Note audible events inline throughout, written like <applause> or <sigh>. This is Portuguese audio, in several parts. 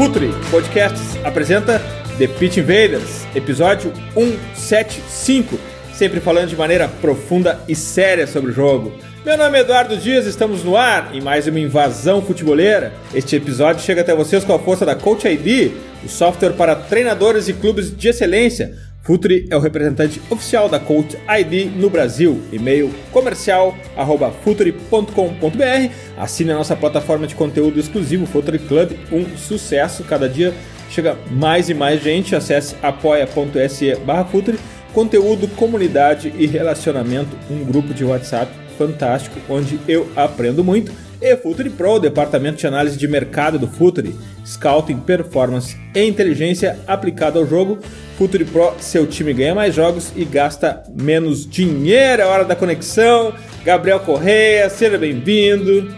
Futuri Podcasts apresenta The Pitch Invaders, episódio 175, sempre falando de maneira profunda e séria sobre o jogo. Meu nome é Eduardo Dias, estamos no ar em mais uma invasão futeboleira. Este episódio chega até vocês com a força da Coach ID, o software para treinadores e clubes de excelência. Futuri é o representante oficial da Coach ID no Brasil. E-mail comercial arroba futuri.com.br. Assine a nossa plataforma de conteúdo exclusivo Futuri Club, um sucesso. Cada dia chega mais e mais gente. Acesse apoia.se barra Futuri. Conteúdo, comunidade e relacionamento. Um grupo de WhatsApp fantástico onde eu aprendo muito. E Futuri Pro, departamento de análise de mercado do Futuri. Scouting, performance e inteligência aplicada ao jogo. Futuri Pro, seu time ganha mais jogos e gasta menos dinheiro. É hora da conexão. Gabriel Correia, seja bem-vindo.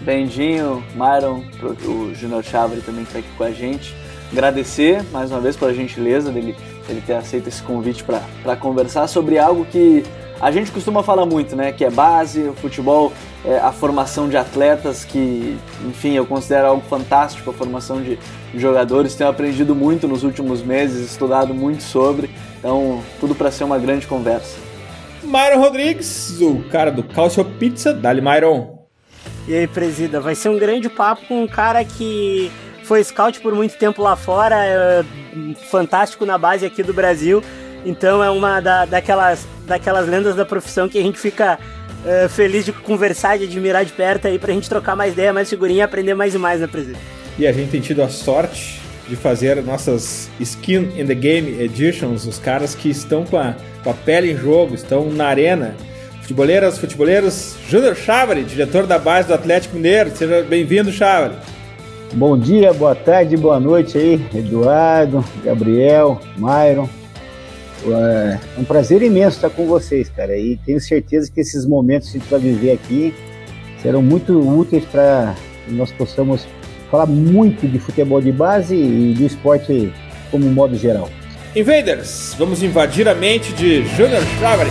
Bendinho, Myron, o Junior Chavari também está aqui com a gente. Agradecer mais uma vez pela gentileza dele, dele ter aceito esse convite para conversar sobre algo que a gente costuma falar muito, né? Que é base, o futebol, é, a formação de atletas, que, enfim, eu considero algo fantástico, a formação de, jogadores. Tenho aprendido muito nos últimos meses, estudado muito sobre. Então, tudo para ser uma grande conversa. Myron Rodrigues, o cara do Calcio Pizza, Dali Myron. E aí, presida, vai ser um grande papo com um cara que foi scout por muito tempo lá fora, é fantástico na base aqui do Brasil. Então é uma da, daquelas, daquelas lendas da profissão que a gente fica é, feliz de conversar, de admirar de perto aí pra gente trocar mais ideia, mais figurinha e aprender mais e mais, né, presida? E a gente tem tido a sorte de fazer nossas Skin in the Game Editions, os caras que estão com a, com a pele em jogo, estão na arena. Futeboleiras, futeboleiros, Júnior Chávari, diretor da base do Atlético Mineiro. Seja bem-vindo, Chávari. Bom dia, boa tarde, boa noite aí, Eduardo, Gabriel, Myron. É um prazer imenso estar com vocês, cara. E tenho certeza que esses momentos que a gente vai viver aqui serão muito úteis para nós possamos falar muito de futebol de base e do esporte como modo geral. Invaders, vamos invadir a mente de Júnior Chávari.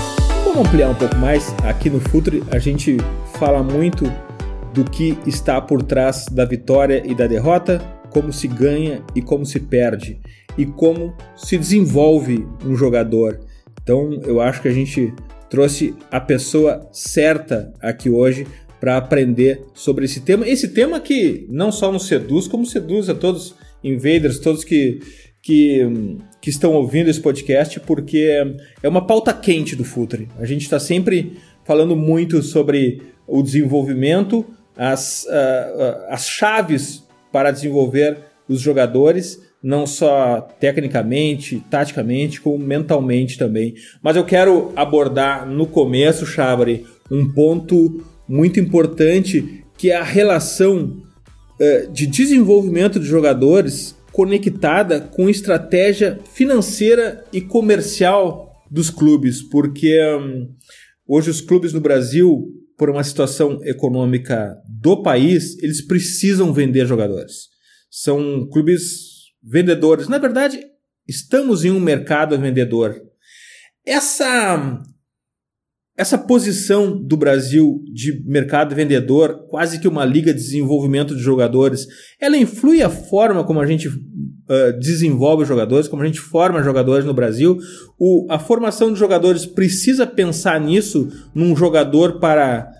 vamos ampliar um pouco mais. Aqui no Futuri a gente fala muito do que está por trás da vitória e da derrota, como se ganha e como se perde, e como se desenvolve um jogador. Então eu acho que a gente trouxe a pessoa certa aqui hoje para aprender sobre esse tema. Esse tema que não só nos seduz, como seduz a todos invaders, todos que, que, que estão ouvindo esse podcast, porque é uma pauta quente do Futre. A gente está sempre falando muito sobre o desenvolvimento, as, uh, as chaves para desenvolver os jogadores, não só tecnicamente, taticamente, como mentalmente também. Mas eu quero abordar no começo, Chavre, um ponto muito importante que é a relação uh, de desenvolvimento de jogadores conectada com estratégia financeira e comercial dos clubes, porque um, hoje os clubes no Brasil por uma situação econômica do país, eles precisam vender jogadores. São clubes vendedores. Na verdade, estamos em um mercado vendedor. Essa essa posição do Brasil de mercado vendedor, quase que uma liga de desenvolvimento de jogadores, ela influi a forma como a gente uh, desenvolve jogadores, como a gente forma jogadores no Brasil? O, a formação de jogadores precisa pensar nisso num jogador para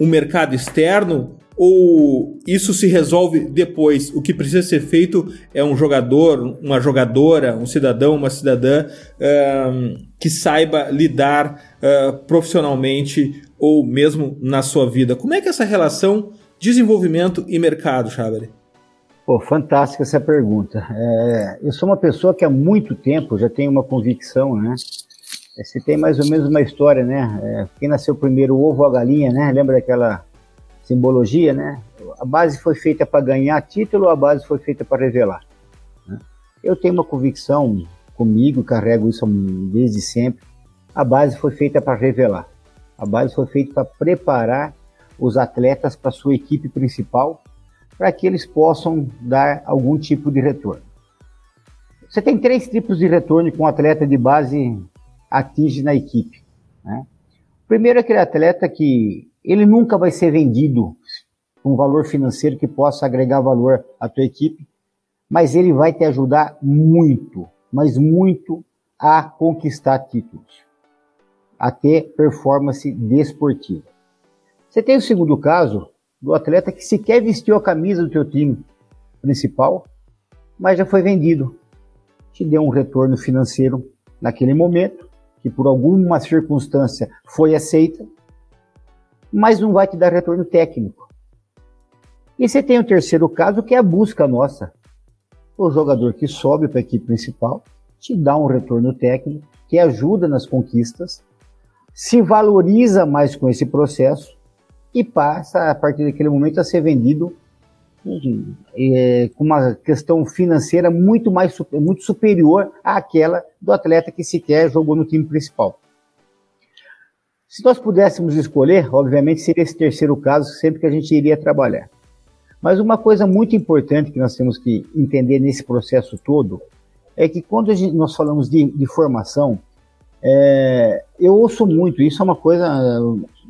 o mercado externo ou isso se resolve depois? O que precisa ser feito é um jogador, uma jogadora, um cidadão, uma cidadã que saiba lidar uh, profissionalmente ou mesmo na sua vida. Como é que é essa relação desenvolvimento e mercado, Chavere? Pô, fantástica essa pergunta. É, eu sou uma pessoa que há muito tempo já tem uma convicção, né? Você tem mais ou menos uma história, né? É, quem nasceu primeiro, o ovo ou a galinha, né? Lembra daquela simbologia, né? A base foi feita para ganhar título, a base foi feita para revelar. Né? Eu tenho uma convicção comigo, carrego isso desde sempre. A base foi feita para revelar. A base foi feita para preparar os atletas para sua equipe principal, para que eles possam dar algum tipo de retorno. Você tem três tipos de retorno que um atleta de base atinge na equipe. Né? Primeiro, aquele atleta que ele nunca vai ser vendido com um valor financeiro que possa agregar valor à tua equipe, mas ele vai te ajudar muito, mas muito a conquistar títulos, a ter performance desportiva. Você tem o segundo caso do atleta que sequer vestiu a camisa do teu time principal, mas já foi vendido. Te deu um retorno financeiro naquele momento, que por alguma circunstância foi aceita, mas não vai te dar retorno técnico. E você tem o terceiro caso, que é a busca nossa. O jogador que sobe para a equipe principal te dá um retorno técnico, que ajuda nas conquistas, se valoriza mais com esse processo e passa, a partir daquele momento, a ser vendido é, com uma questão financeira muito mais muito superior àquela do atleta que sequer jogou no time principal. Se nós pudéssemos escolher, obviamente seria esse terceiro caso sempre que a gente iria trabalhar. Mas uma coisa muito importante que nós temos que entender nesse processo todo é que quando gente, nós falamos de, de formação, é, eu ouço muito, isso é uma coisa,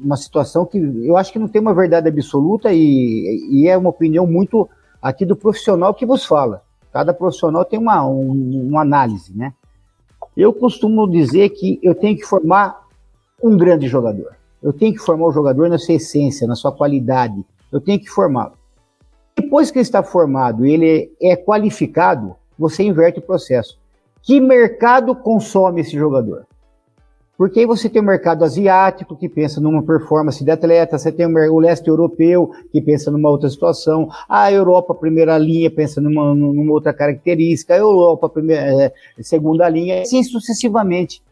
uma situação que eu acho que não tem uma verdade absoluta e, e é uma opinião muito aqui do profissional que vos fala. Cada profissional tem uma, um, uma análise, né? Eu costumo dizer que eu tenho que formar um grande jogador. Eu tenho que formar o jogador na sua essência, na sua qualidade. Eu tenho que formá-lo. Depois que ele está formado, ele é qualificado, você inverte o processo. Que mercado consome esse jogador? Porque aí você tem o mercado asiático, que pensa numa performance de atleta, você tem o leste europeu, que pensa numa outra situação, a Europa, primeira linha, pensa numa, numa outra característica, a Europa, primeira, é, segunda linha, assim sucessivamente.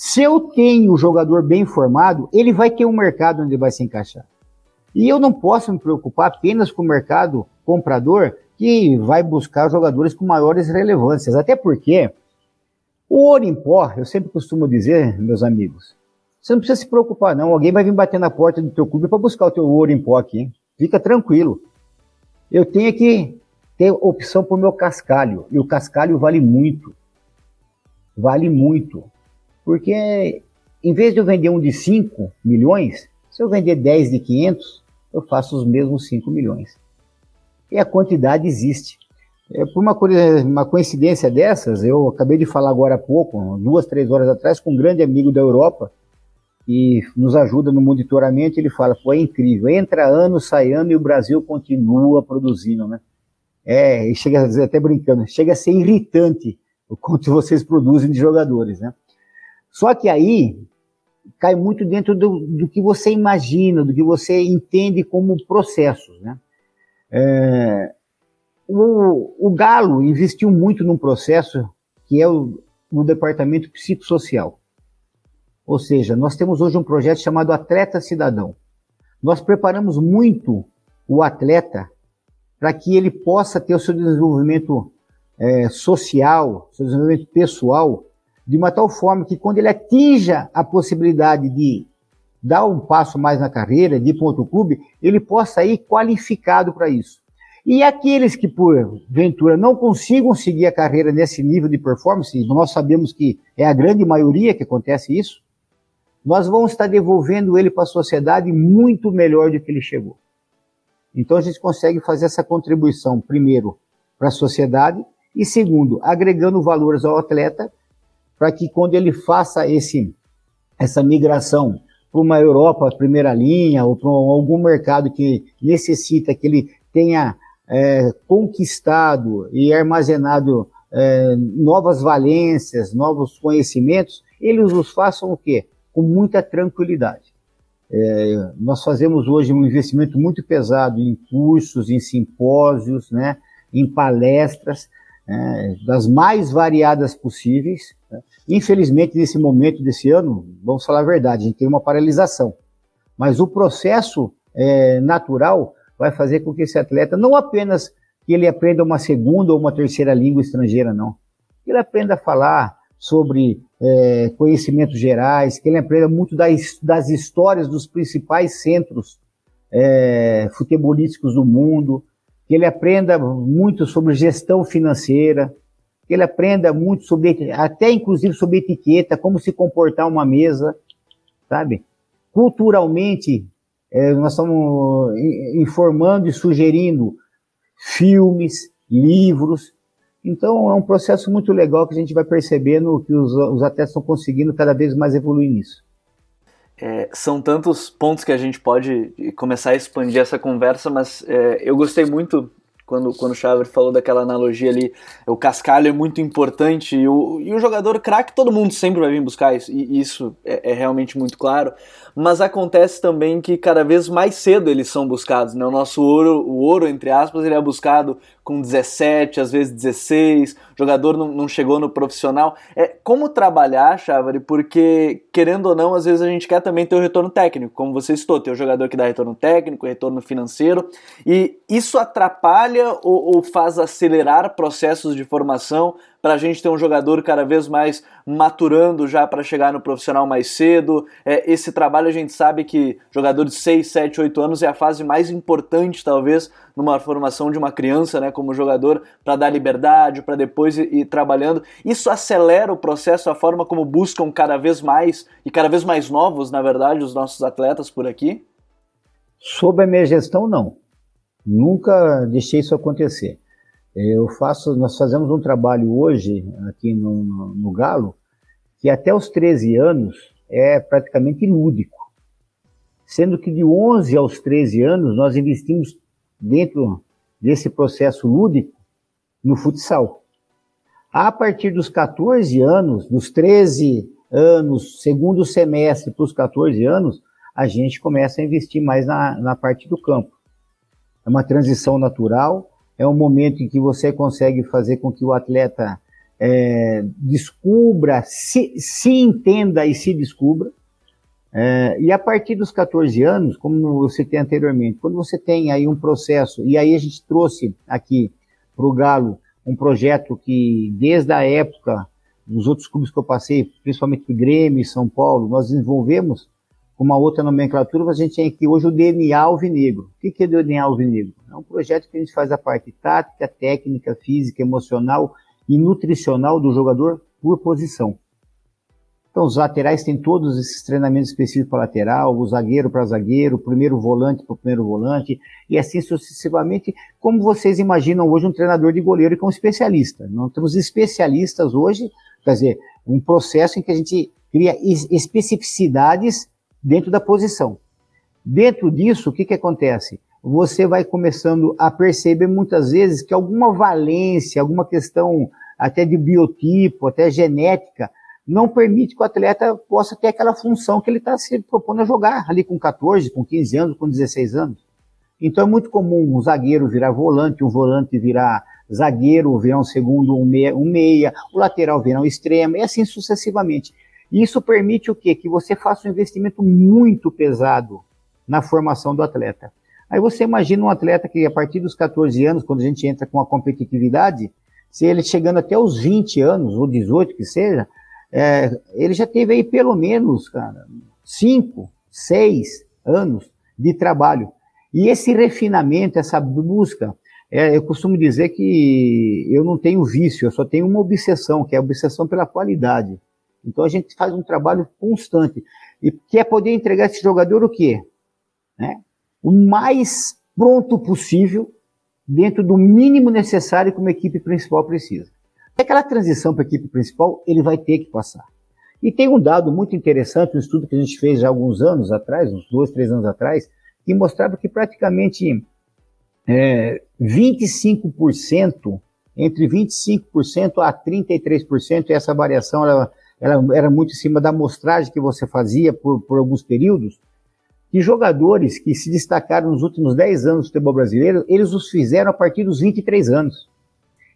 Se eu tenho o jogador bem formado, ele vai ter um mercado onde vai se encaixar. E eu não posso me preocupar apenas com o mercado comprador que vai buscar jogadores com maiores relevâncias. Até porque o ouro em pó, eu sempre costumo dizer, meus amigos, você não precisa se preocupar, não. Alguém vai vir bater na porta do teu clube para buscar o teu ouro em pó aqui. Hein? Fica tranquilo. Eu tenho que ter opção para o meu cascalho. E o cascalho vale muito. Vale muito. Porque em vez de eu vender um de 5 milhões, se eu vender 10 de 500, eu faço os mesmos 5 milhões. E a quantidade existe. É, por uma, uma coincidência dessas, eu acabei de falar agora há pouco, duas, três horas atrás, com um grande amigo da Europa, e nos ajuda no monitoramento, ele fala, pô, é incrível, entra ano, sai ano e o Brasil continua produzindo, né? É, e chega até brincando, chega a ser irritante o quanto vocês produzem de jogadores, né? Só que aí cai muito dentro do, do que você imagina, do que você entende como processos. Né? É, o, o, Galo investiu muito num processo que é o, no departamento psicossocial. Ou seja, nós temos hoje um projeto chamado Atleta Cidadão. Nós preparamos muito o atleta para que ele possa ter o seu desenvolvimento é, social, seu desenvolvimento pessoal de uma tal forma que quando ele atinja a possibilidade de dar um passo mais na carreira, de ir para outro clube, ele possa ir qualificado para isso. E aqueles que, por ventura, não consigam seguir a carreira nesse nível de performance, nós sabemos que é a grande maioria que acontece isso, nós vamos estar devolvendo ele para a sociedade muito melhor do que ele chegou. Então a gente consegue fazer essa contribuição, primeiro, para a sociedade, e segundo, agregando valores ao atleta, para que quando ele faça esse, essa migração para uma Europa primeira linha, ou para algum mercado que necessita que ele tenha é, conquistado e armazenado é, novas valências, novos conhecimentos, eles os façam o quê? Com muita tranquilidade. É, nós fazemos hoje um investimento muito pesado em cursos, em simpósios, né, em palestras, é, das mais variadas possíveis. Né. Infelizmente, nesse momento desse ano, vamos falar a verdade, a gente tem uma paralisação. Mas o processo é, natural vai fazer com que esse atleta não apenas que ele aprenda uma segunda ou uma terceira língua estrangeira, não. Que ele aprenda a falar sobre é, conhecimentos gerais, que ele aprenda muito das, das histórias dos principais centros é, futebolísticos do mundo, que ele aprenda muito sobre gestão financeira, que ele aprenda muito sobre, até inclusive sobre etiqueta, como se comportar uma mesa, sabe? Culturalmente, é, nós estamos informando e sugerindo filmes, livros. Então é um processo muito legal que a gente vai percebendo que os, os atletas estão conseguindo cada vez mais evoluir nisso. É, são tantos pontos que a gente pode começar a expandir essa conversa, mas é, eu gostei muito quando, quando o Xavier falou daquela analogia ali, o cascalho é muito importante e o, e o jogador craque todo mundo sempre vai vir buscar isso, e isso é, é, realmente muito claro mas acontece também que cada vez mais cedo eles são buscados, né? O nosso ouro, o ouro, entre aspas, ele é buscado com 17, às vezes 16, o jogador não, não chegou no profissional. É como trabalhar, Chávari, porque, querendo ou não, às vezes a gente quer também ter o retorno técnico, como você citou, ter o jogador que dá retorno técnico, retorno financeiro, e isso atrapalha ou, ou faz acelerar processos de formação para a gente ter um jogador cada vez mais maturando já para chegar no profissional mais cedo. É, esse trabalho a gente sabe que jogador de 6, 7, 8 anos é a fase mais importante, talvez, numa formação de uma criança, né, como jogador, para dar liberdade, para depois ir, ir, trabalhando. Isso acelera o processo, a forma como buscam cada vez mais e cada vez mais novos, na verdade, os nossos atletas por aqui? Sob a minha gestão, não. Nunca deixei isso acontecer. Eu faço, nós fazemos um trabalho hoje aqui no, no, Galo que até os 13 anos é praticamente lúdico. Sendo que de 11 aos 13 anos nós investimos dentro desse processo lúdico no futsal. A partir dos 14 anos, dos 13 anos, segundo semestre para os 14 anos, a gente começa a investir mais na, na parte do campo. É uma transição natural, é um momento em que você consegue fazer com que o atleta é, descubra, se, se, entenda e se descubra. É, e a partir dos 14 anos, como você tem anteriormente, quando você tem aí um processo, e aí a gente trouxe aqui para o Galo um projeto que desde a época dos outros clubes que eu passei, principalmente o Grêmio e São Paulo, nós desenvolvemos uma outra nomenclatura, a gente tem aqui hoje o DNA Alvinegro. O que é o DNA Alvinegro? É um projeto que a gente faz a parte tática, técnica, física, emocional e nutricional do jogador por posição. Então, os laterais têm todos esses treinamentos específicos para lateral, o zagueiro para zagueiro, o primeiro volante para o primeiro volante, e assim sucessivamente, como vocês imaginam hoje um treinador de goleiro que é um especialista. Nós temos especialistas hoje, quer dizer, um processo em que a gente cria especificidades dentro da posição. Dentro disso, o que, que acontece? Você vai começando a perceber muitas vezes que alguma valência, alguma questão até de biotipo, até genética, não permite que o atleta possa ter aquela função que ele está se propondo a jogar ali com 14, com 15 anos, com 16 anos. Então é muito comum um zagueiro virar volante, um volante virar zagueiro, virar um segundo, um meia, um meia o lateral virar um extremo, e assim sucessivamente. Isso permite o quê? Que você faça um investimento muito pesado na formação do atleta. Aí você imagina um atleta que a partir dos 14 anos, quando a gente entra com a competitividade, se ele chegando até os 20 anos, ou 18 que seja, é, ele já teve aí pelo menos, cara, 5, 6 anos de trabalho. E esse refinamento, essa busca, é, eu costumo dizer que eu não tenho vício, eu só tenho uma obsessão, que é a obsessão pela qualidade. Então a gente faz um trabalho constante. e quer poder entregar esse jogador o quê? Né? O mais pronto possível, dentro do mínimo necessário que uma equipe principal precisa. Aquela transição para a equipe principal, ele vai ter que passar. E tem um dado muito interessante, um estudo que a gente fez há alguns anos atrás, uns dois, três anos atrás, que mostrava que praticamente é, 25%, entre 25% a 33%, essa variação ela, ela era muito em cima da amostragem que você fazia por, por alguns períodos, que jogadores que se destacaram nos últimos 10 anos do futebol brasileiro, eles os fizeram a partir dos 23 anos.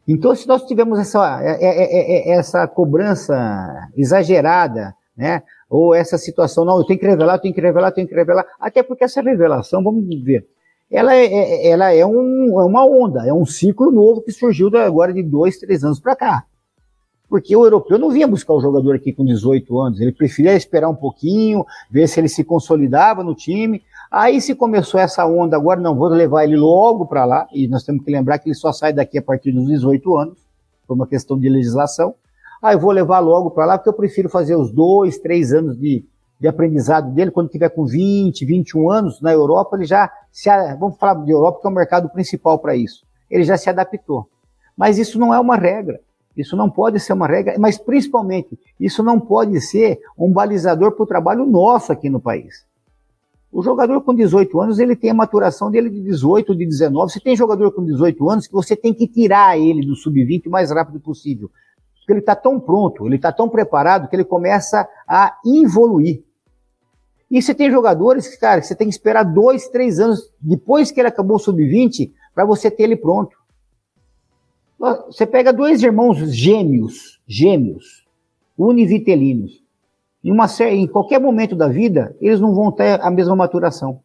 Então, se nós tivermos essa, é, é, é, essa cobrança exagerada, né, ou essa situação, não, eu tenho que revelar, eu tenho que revelar, eu tenho que revelar, até porque essa revelação, vamos ver, ela é, ela é, um, é uma onda, é um ciclo novo que surgiu agora de dois, três anos para cá. Porque o europeu não vinha buscar o jogador aqui com 18 anos, ele preferia esperar um pouquinho, ver se ele se consolidava no time, Aí se começou essa onda, agora não vou levar ele logo para lá, e nós temos que lembrar que ele só sai daqui a partir dos 18 anos, por uma questão de legislação. Aí eu vou levar logo para lá, porque eu prefiro fazer os dois, três anos de, de aprendizado dele, quando tiver com 20, 21 anos, na Europa, ele já se, vamos falar de Europa, que é o mercado principal para isso. Ele já se adaptou. Mas isso não é uma regra. Isso não pode ser uma regra, mas principalmente, isso não pode ser um balizador para o trabalho nosso aqui no país. O jogador com 18 anos, ele tem a maturação dele de 18, de 19. Se tem jogador com 18 anos, que você tem que tirar ele do sub-20 o mais rápido possível. Porque ele está tão pronto, ele está tão preparado que ele começa a evoluir. E você tem jogadores que, cara, você tem que esperar dois, três anos depois que ele acabou o sub-20 para você ter ele pronto. Você pega dois irmãos gêmeos, gêmeos, univitelinos em, uma, em qualquer momento da vida, eles não vão ter a mesma maturação.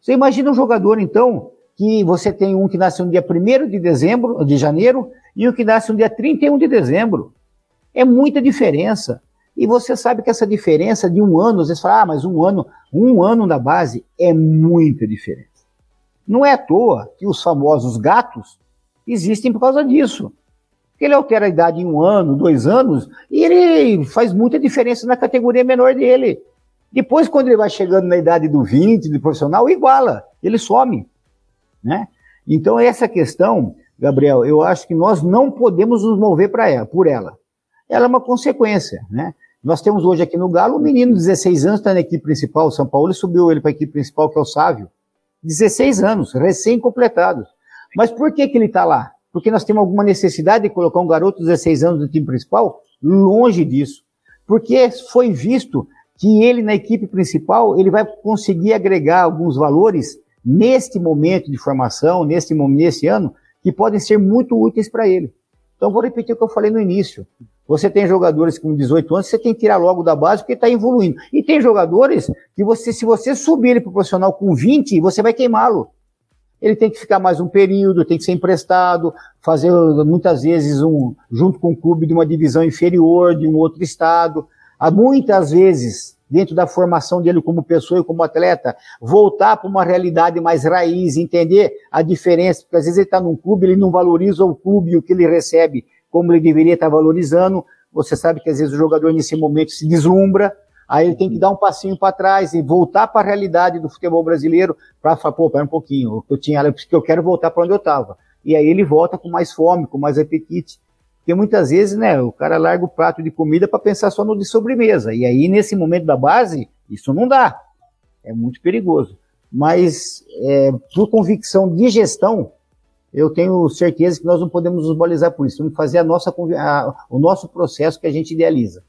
Você imagina um jogador, então, que você tem um que nasce no dia 1 de dezembro, de janeiro, e um que nasce no dia 31 de dezembro. É muita diferença. E você sabe que essa diferença de um ano, às vezes fala, ah, mas um ano, um ano na base é muita diferença. Não é à toa que os famosos gatos existem por causa disso. Ele altera a idade em um ano, dois anos, e ele faz muita diferença na categoria menor dele. Depois, quando ele vai chegando na idade do 20, do profissional, iguala, ele some. Né? Então, essa questão, Gabriel, eu acho que nós não podemos nos mover para ela, por ela. Ela é uma consequência. Né? Nós temos hoje aqui no Galo um menino de 16 anos, está na equipe principal, o São Paulo subiu ele para a equipe principal, que é o Sávio. 16 anos, recém-completados. Mas por que, que ele está lá? porque nós temos alguma necessidade de colocar um garoto de 16 anos no time principal? Longe disso. Porque foi visto que ele, na equipe principal, ele vai conseguir agregar alguns valores neste momento de formação, neste, nesse ano, que podem ser muito úteis para ele. Então, vou repetir o que eu falei no início. Você tem jogadores com 18 anos, você tem que tirar logo da base porque está evoluindo. E tem jogadores que você, se você subir ele para o profissional com 20, você vai queimá-lo ele tem que ficar mais um período, tem que ser emprestado, fazer muitas vezes um junto com o clube de uma divisão inferior, de um outro estado. Há muitas vezes, dentro da formação dele como pessoa e como atleta, voltar para uma realidade mais raiz, entender a diferença, porque às vezes ele está num clube, ele não valoriza o clube e o que ele recebe como ele deveria estar valorizando. Você sabe que às vezes o jogador nesse momento se deslumbra, Aí ele tem que dar um passinho para trás e voltar para a realidade do futebol brasileiro para falar, pô, pera um pouquinho, eu tinha, porque eu quero voltar para onde eu estava. E aí ele volta com mais fome, com mais apetite. Porque muitas vezes, né, o cara larga o prato de comida para pensar só no de sobremesa. E aí, nesse momento da base, isso não dá. É muito perigoso. Mas, é, por convicção de gestão, eu tenho certeza que nós não podemos nos balizar por isso. Que fazer a nossa, a, o nosso processo que a gente idealiza.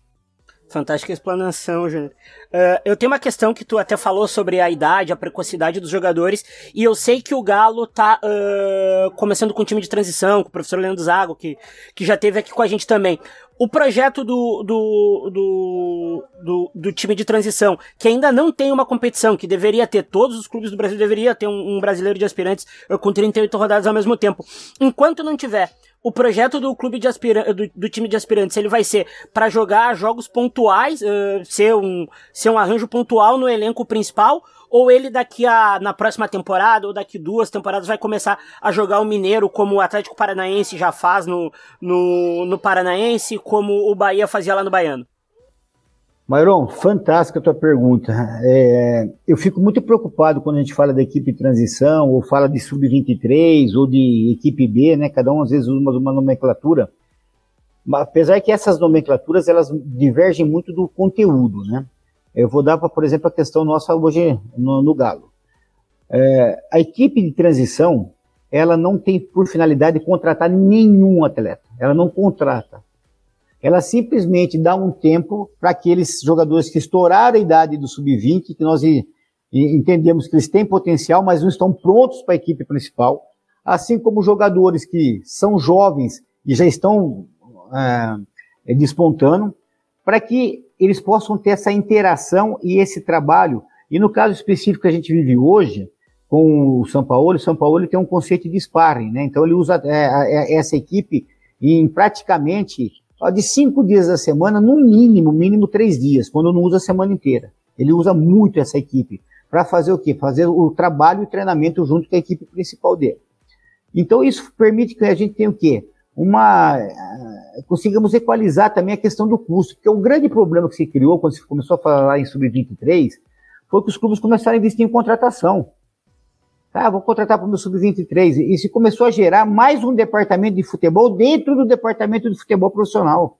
Fantástica explanação, Júnior. Uh, eu tenho uma questão que tu até falou sobre a idade, a precocidade dos jogadores, e eu sei que o Galo tá uh, começando com um time de transição, com o professor Leandro Zago, que, que já teve aqui com a gente também. O projeto do, do, do, do, do time de transição, que ainda não tem uma competição, que deveria ter, todos os clubes do Brasil deveria ter um, um brasileiro de aspirantes uh, com 38 rodadas ao mesmo tempo. Enquanto não tiver o projeto do clube de aspirantes, do, do, time de aspirantes, ele vai ser para jogar jogos pontuais, uh, ser, um, ser um arranjo pontual no elenco principal, ou ele daqui a, na próxima temporada, ou daqui duas temporadas, vai começar a jogar o Mineiro como o Atlético Paranaense já faz no, no, no Paranaense, como o Bahia fazia lá no Baiano? Mairon, fantástica a tua pergunta. É, eu fico muito preocupado quando a gente fala da equipe de transição, ou fala de sub-23, ou de equipe B, né? Cada um às vezes usa uma nomenclatura. Mas, apesar que essas nomenclaturas elas divergem muito do conteúdo, né? Eu vou dar, pra, por exemplo, a questão nossa hoje no, no Galo. É, a equipe de transição, ela não tem por finalidade contratar nenhum atleta. Ela não contrata ela simplesmente dá um tempo para aqueles jogadores que estouraram a idade do sub-20, que nós entendemos que eles têm potencial, mas não estão prontos para a equipe principal, assim como jogadores que são jovens e já estão é, despontando, para que eles possam ter essa interação e esse trabalho. E no caso específico que a gente vive hoje, com o São Paulo, o São Paulo tem um conceito de sparring, né? Então ele usa é, essa equipe em praticamente de cinco dias da semana, no mínimo, mínimo três dias, quando não usa a semana inteira. Ele usa muito essa equipe para fazer o quê? Fazer o trabalho e o treinamento junto com a equipe principal dele. Então isso permite que a gente tenha o quê? Uma uh, consigamos equalizar também a questão do custo, porque o grande problema que se criou quando se começou a falar em sub-23 foi que os clubes começaram a investir em contratação. Ah, vou contratar para o meu sub-23. E se começou a gerar mais um departamento de futebol dentro do departamento de futebol profissional.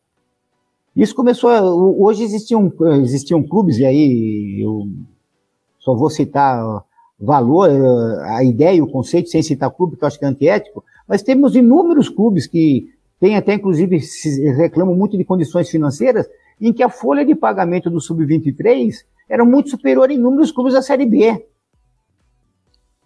Isso começou. A, hoje existiam, existiam clubes, e aí eu só vou citar valor, a ideia e o conceito, sem citar clube, que eu acho que é antiético, mas temos inúmeros clubes que têm até, inclusive, reclamam muito de condições financeiras, em que a folha de pagamento do sub-23 era muito superior em números clubes da Série B.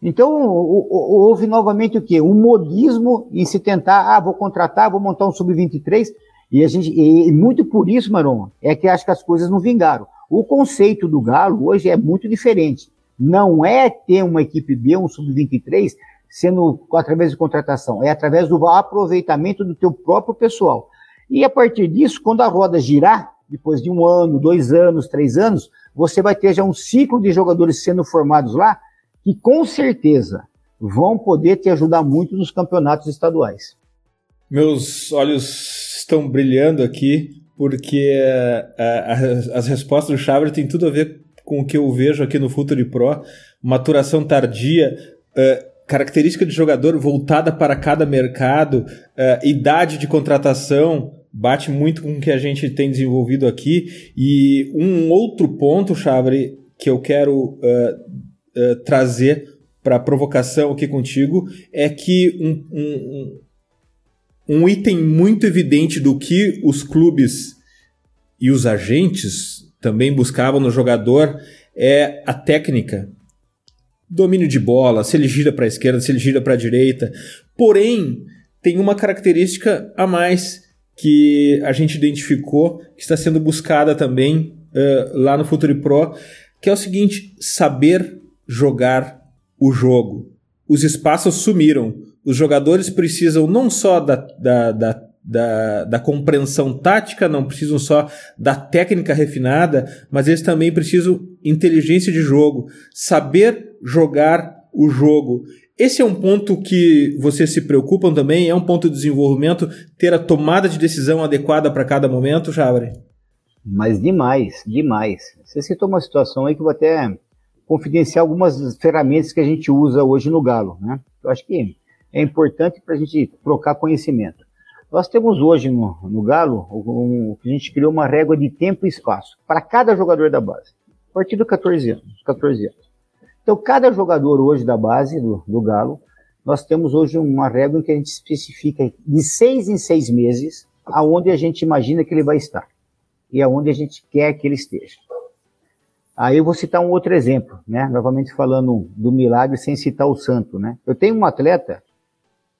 Então, houve novamente o quê? Um modismo em se tentar, ah, vou contratar, vou montar um sub-23, e a gente, e muito por isso, Maron, é que acho que as coisas não vingaram. O conceito do Galo hoje é muito diferente. Não é ter uma equipe B, um sub-23, sendo através de contratação, é através do aproveitamento do teu próprio pessoal. E a partir disso, quando a roda girar, depois de um ano, dois anos, três anos, você vai ter já um ciclo de jogadores sendo formados lá que com certeza vão poder te ajudar muito nos campeonatos estaduais. Meus olhos estão brilhando aqui porque uh, as respostas do Chabre têm tudo a ver com o que eu vejo aqui no Futuri Pro, maturação tardia, uh, característica de jogador voltada para cada mercado, uh, idade de contratação, bate muito com o que a gente tem desenvolvido aqui. E um outro ponto, Chabre, que eu quero uh, trazer para provocação aqui contigo é que um, um, um item muito evidente do que os clubes e os agentes também buscavam no jogador é a técnica. Domínio de bola, se ele gira para a esquerda, se ele gira para a direita. Porém, tem uma característica a mais que a gente identificou, que está sendo buscada também uh, lá no Futuri Pro, que é o seguinte: saber jogar o jogo. Os espaços sumiram. Os jogadores precisam não só da, da, da, da, da compreensão tática, não precisam só da técnica refinada, mas eles também precisam inteligência de jogo, saber jogar o jogo. Esse é um ponto que vocês se preocupam também? É um ponto de desenvolvimento ter a tomada de decisão adequada para cada momento, Jabre? Mas demais, demais. Você citou uma situação aí que eu vou até confidenciar algumas ferramentas que a gente usa hoje no Galo. Né? Eu acho que é importante para a gente trocar conhecimento. Nós temos hoje no, no Galo, um, a gente criou uma régua de tempo e espaço para cada jogador da base, a partir dos 14 anos. 14 anos. Então, cada jogador hoje da base do, do Galo, nós temos hoje uma régua em que a gente especifica de seis em seis meses aonde a gente imagina que ele vai estar e aonde a gente quer que ele esteja. Aí eu vou citar um outro exemplo, né? Novamente falando do milagre sem citar o santo, né? Eu tenho um atleta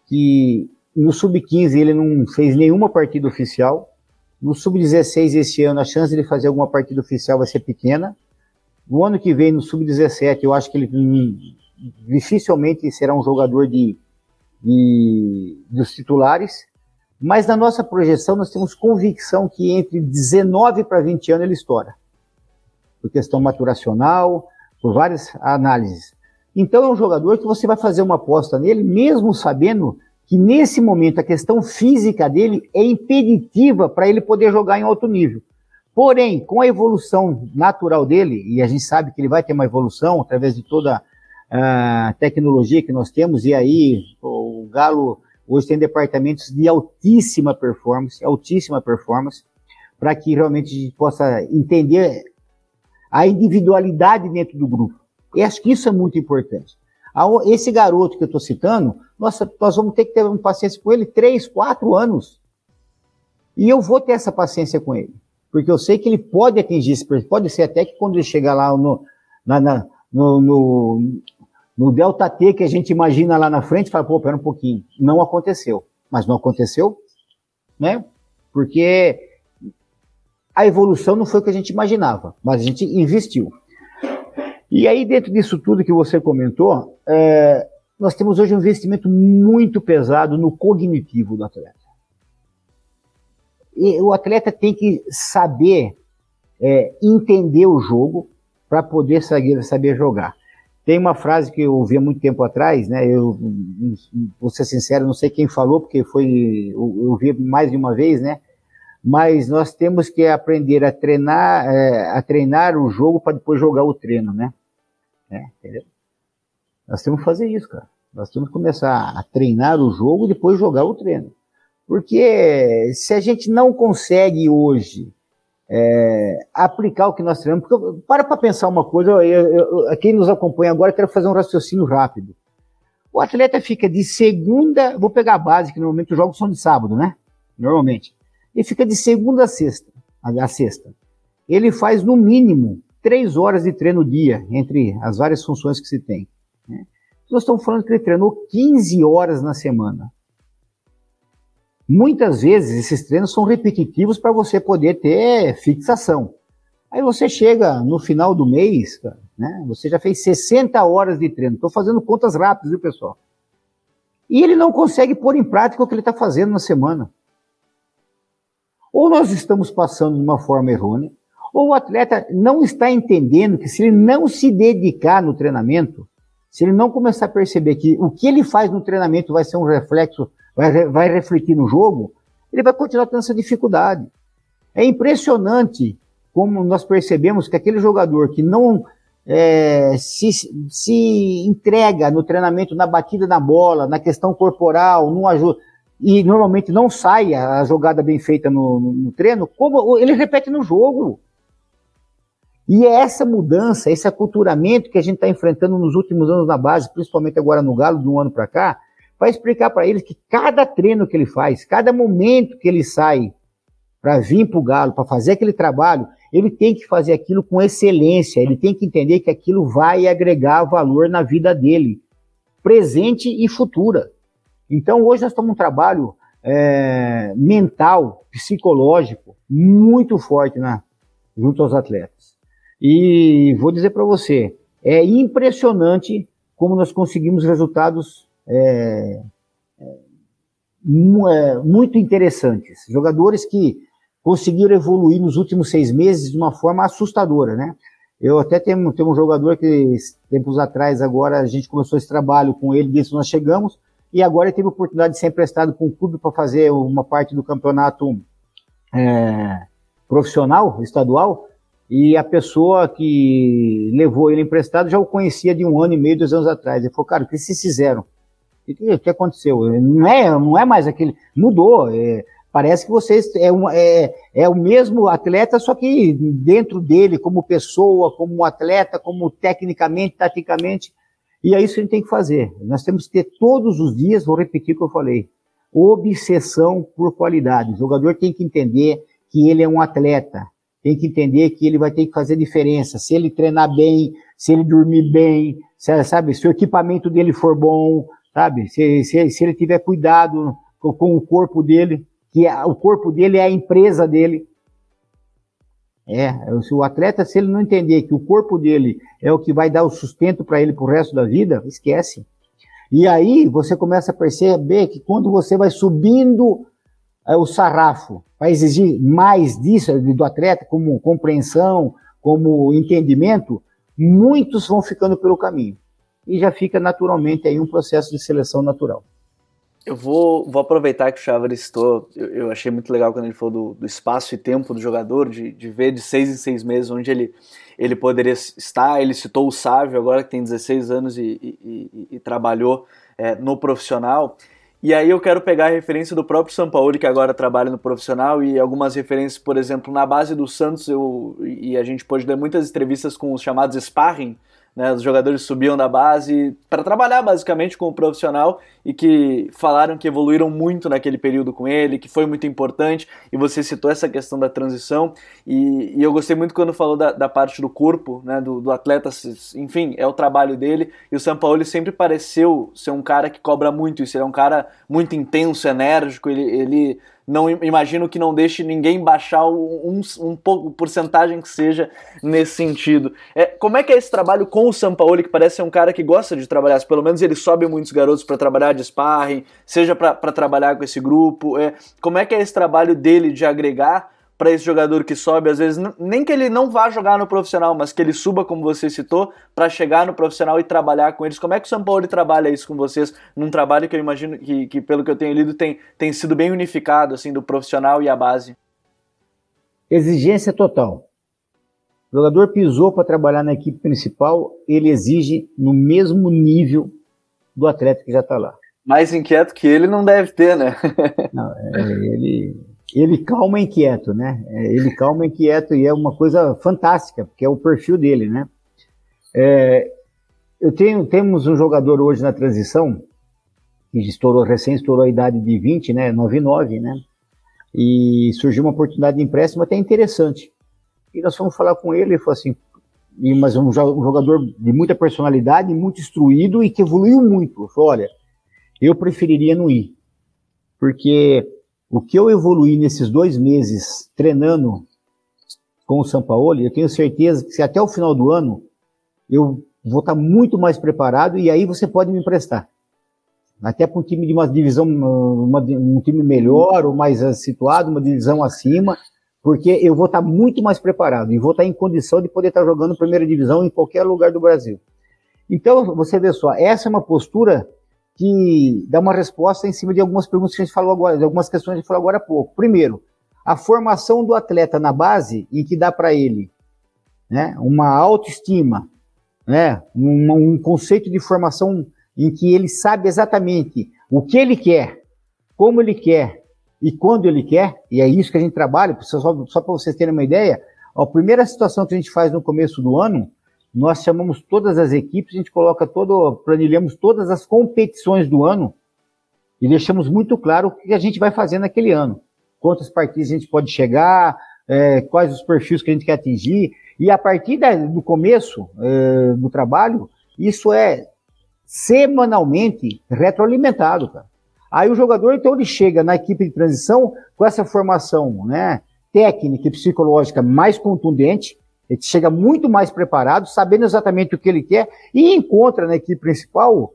que no sub-15 ele não fez nenhuma partida oficial. No sub-16 esse ano a chance de fazer alguma partida oficial vai ser pequena. No ano que vem, no sub-17, eu acho que ele dificilmente será um jogador de, de, dos titulares. Mas na nossa projeção nós temos convicção que entre 19 para 20 anos ele estoura por questão maturacional, por várias análises. Então é um jogador que você vai fazer uma aposta nele, mesmo sabendo que nesse momento a questão física dele é impeditiva para ele poder jogar em alto nível. Porém, com a evolução natural dele, e a gente sabe que ele vai ter uma evolução através de toda a tecnologia que nós temos, e aí o Galo hoje tem departamentos de altíssima performance, altíssima performance, para que realmente a gente possa entender a individualidade dentro do grupo. E acho que isso é muito importante. Esse garoto que eu estou citando, nossa, nós vamos ter que ter uma paciência com ele três, quatro anos. E eu vou ter essa paciência com ele porque eu sei que ele pode atingir esse pode ser até que quando ele chegar lá no, na, na, no, no, no, Delta T que a gente imagina lá na frente, fala, pô, pera um pouquinho, não aconteceu. Mas não aconteceu, né? Porque a evolução não foi o que a gente imaginava, mas a gente investiu. E aí, dentro disso tudo que você comentou, é, nós temos hoje um investimento muito pesado no cognitivo do atleta. E o atleta tem que saber é, entender o jogo para poder saber, saber jogar. Tem uma frase que eu ouvi há muito tempo atrás, né? Eu vou ser sincero, não sei quem falou, porque foi eu, ouvi mais de uma vez, né? Mas nós temos que aprender a treinar, é, a treinar o jogo para depois jogar o treino, né? É, entendeu? Nós temos que fazer isso, cara. Nós temos que começar a treinar o jogo e depois jogar o treino. Porque se a gente não consegue hoje é, aplicar o que nós treinamos, porque para para pensar uma coisa, eu, eu, quem nos acompanha agora, eu quero fazer um raciocínio rápido. O atleta fica de segunda, vou pegar a base, que normalmente os jogos são de sábado, né? Normalmente. Ele fica de segunda a sexta, a sexta. Ele faz no mínimo três horas de treino dia, entre as várias funções que se tem. Né? Nós estamos falando que ele treinou 15 horas na semana. Muitas vezes esses treinos são repetitivos para você poder ter fixação. Aí você chega no final do mês, né? Você já fez 60 horas de treino. Estou fazendo contas rápidas, viu, pessoal? E ele não consegue pôr em prática o que ele está fazendo na semana. Ou nós estamos passando de uma forma errônea, ou o atleta não está entendendo que se ele não se dedicar no treinamento, se ele não começar a perceber que o que ele faz no treinamento vai ser um reflexo vai, vai refletir no jogo, ele vai continuar tendo essa dificuldade. É impressionante como nós percebemos que aquele jogador que não é, se, se entrega no treinamento, na batida na bola, na questão corporal, não ajuda, e normalmente não sai a jogada bem feita no, no, no treino, como ele repete no jogo. E é essa mudança, esse aculturamento que a gente está enfrentando nos últimos anos na base, principalmente agora no Galo, de um ano para cá, vai explicar para eles que cada treino que ele faz, cada momento que ele sai para vir para o Galo, para fazer aquele trabalho, ele tem que fazer aquilo com excelência, ele tem que entender que aquilo vai agregar valor na vida dele, presente e futura. Então hoje nós estamos um trabalho é, mental, psicológico, muito forte na, junto aos atletas. E vou dizer para você, é impressionante como nós conseguimos resultados é, é, é, muito interessantes. Jogadores que conseguiram evoluir nos últimos seis meses de uma forma assustadora, né? Eu até tenho, tenho um jogador que, tempos atrás, agora a gente começou esse trabalho com ele, desde que nós chegamos, e agora ele teve a oportunidade de ser emprestado com o clube para fazer uma parte do campeonato é, profissional, estadual, e a pessoa que levou ele emprestado já o conhecia de um ano e meio, dois anos atrás. Ele falou, cara, o que vocês fizeram? O que, que aconteceu? Não é, não é mais aquele. Mudou. É, parece que vocês é, um, é, é o mesmo atleta, só que dentro dele, como pessoa, como atleta, como tecnicamente, taticamente. E é isso que a gente tem que fazer. Nós temos que ter todos os dias, vou repetir o que eu falei, obsessão por qualidade. O jogador tem que entender que ele é um atleta, tem que entender que ele vai ter que fazer diferença. Se ele treinar bem, se ele dormir bem, se, sabe, se o equipamento dele for bom, sabe? Se, se, se ele tiver cuidado com, com, o corpo dele, que é, o corpo dele é a empresa dele. É, se o atleta, se ele não entender que o corpo dele é o que vai dar o sustento para ele pro resto da vida, esquece. E aí você começa a perceber que quando você vai subindo é, o sarrafo para exigir mais disso do atleta, como compreensão, como entendimento, muitos vão ficando pelo caminho e já fica naturalmente aí um processo de seleção natural. Eu vou, vou aproveitar que o Cháveres citou, eu, eu, achei muito legal quando ele falou do, do espaço e tempo do jogador, de, de ver de seis em seis meses onde ele, ele poderia estar. Ele citou o Sávio, agora que tem 16 anos e, e, e, e trabalhou é, no profissional. E aí eu quero pegar a referência do próprio São Paulo, que agora trabalha no profissional, e algumas referências, por exemplo, na base do Santos, eu, e a gente pode dar muitas entrevistas com os chamados sparring, né, os jogadores subiam da base para trabalhar basicamente com o profissional e que falaram que evoluíram muito naquele período com ele, que foi muito importante. E você citou essa questão da transição. E, e eu gostei muito quando falou da, da parte do corpo, né, do, do, atleta. Enfim, é o trabalho dele. E o São Paulo sempre pareceu ser um cara que cobra muito isso. Ele é um cara muito intenso, enérgico. Ele, ele não imagino que não deixe ninguém baixar um, um pouco, porcentagem que seja nesse sentido. É, como é que é esse trabalho com o Sampaoli, que parece ser um cara que gosta de trabalhar, pelo menos ele sobe muitos garotos para trabalhar de sparring, seja para trabalhar com esse grupo. É, como é que é esse trabalho dele de agregar para esse jogador que sobe, às vezes, nem que ele não vá jogar no profissional, mas que ele suba, como você citou, para chegar no profissional e trabalhar com eles. Como é que o São Paulo trabalha isso com vocês, num trabalho que eu imagino que, que pelo que eu tenho lido, tem, tem sido bem unificado, assim, do profissional e a base? Exigência total. O jogador pisou para trabalhar na equipe principal, ele exige no mesmo nível do atleta que já está lá. Mais inquieto que ele não deve ter, né? não, é, ele ele calma inquieto, né? É, ele calma inquieto e é uma coisa fantástica, porque é o perfil dele, né? É, eu tenho, temos um jogador hoje na transição, que estourou, recém estourou a idade de 20, né? 99, né? E surgiu uma oportunidade de empréstimo até interessante. E nós fomos falar com ele, ele falou assim, mas um, um jogador de muita personalidade, muito instruído e que evoluiu muito. Eu falei, olha, eu preferiria não ir, porque o que eu evoluí nesses dois meses treinando com o São Paulo, eu tenho certeza que se até o final do ano eu vou estar muito mais preparado e aí você pode me emprestar. Até para um time de uma divisão, uma, um time melhor ou mais situado, uma divisão acima, porque eu vou estar muito mais preparado e vou estar em condição de poder estar jogando primeira divisão em qualquer lugar do Brasil. Então, você vê só, essa é uma postura que dá uma resposta em cima de algumas perguntas que a gente falou agora, de algumas questões que a gente falou agora há pouco. Primeiro, a formação do atleta na base e que dá para ele né, uma autoestima, né, um, um conceito de formação em que ele sabe exatamente o que ele quer, como ele quer e quando ele quer, e é isso que a gente trabalha, só, só para vocês terem uma ideia, a primeira situação que a gente faz no começo do ano nós chamamos todas as equipes, a gente coloca todo, planilhamos todas as competições do ano e deixamos muito claro o que a gente vai fazer naquele ano. Quantas partidas a gente pode chegar, é, quais os perfis que a gente quer atingir. E a partir da, do começo é, do trabalho, isso é semanalmente retroalimentado, cara. Aí o jogador, então, ele chega na equipe de transição com essa formação né, técnica e psicológica mais contundente, ele chega muito mais preparado, sabendo exatamente o que ele quer e encontra na equipe principal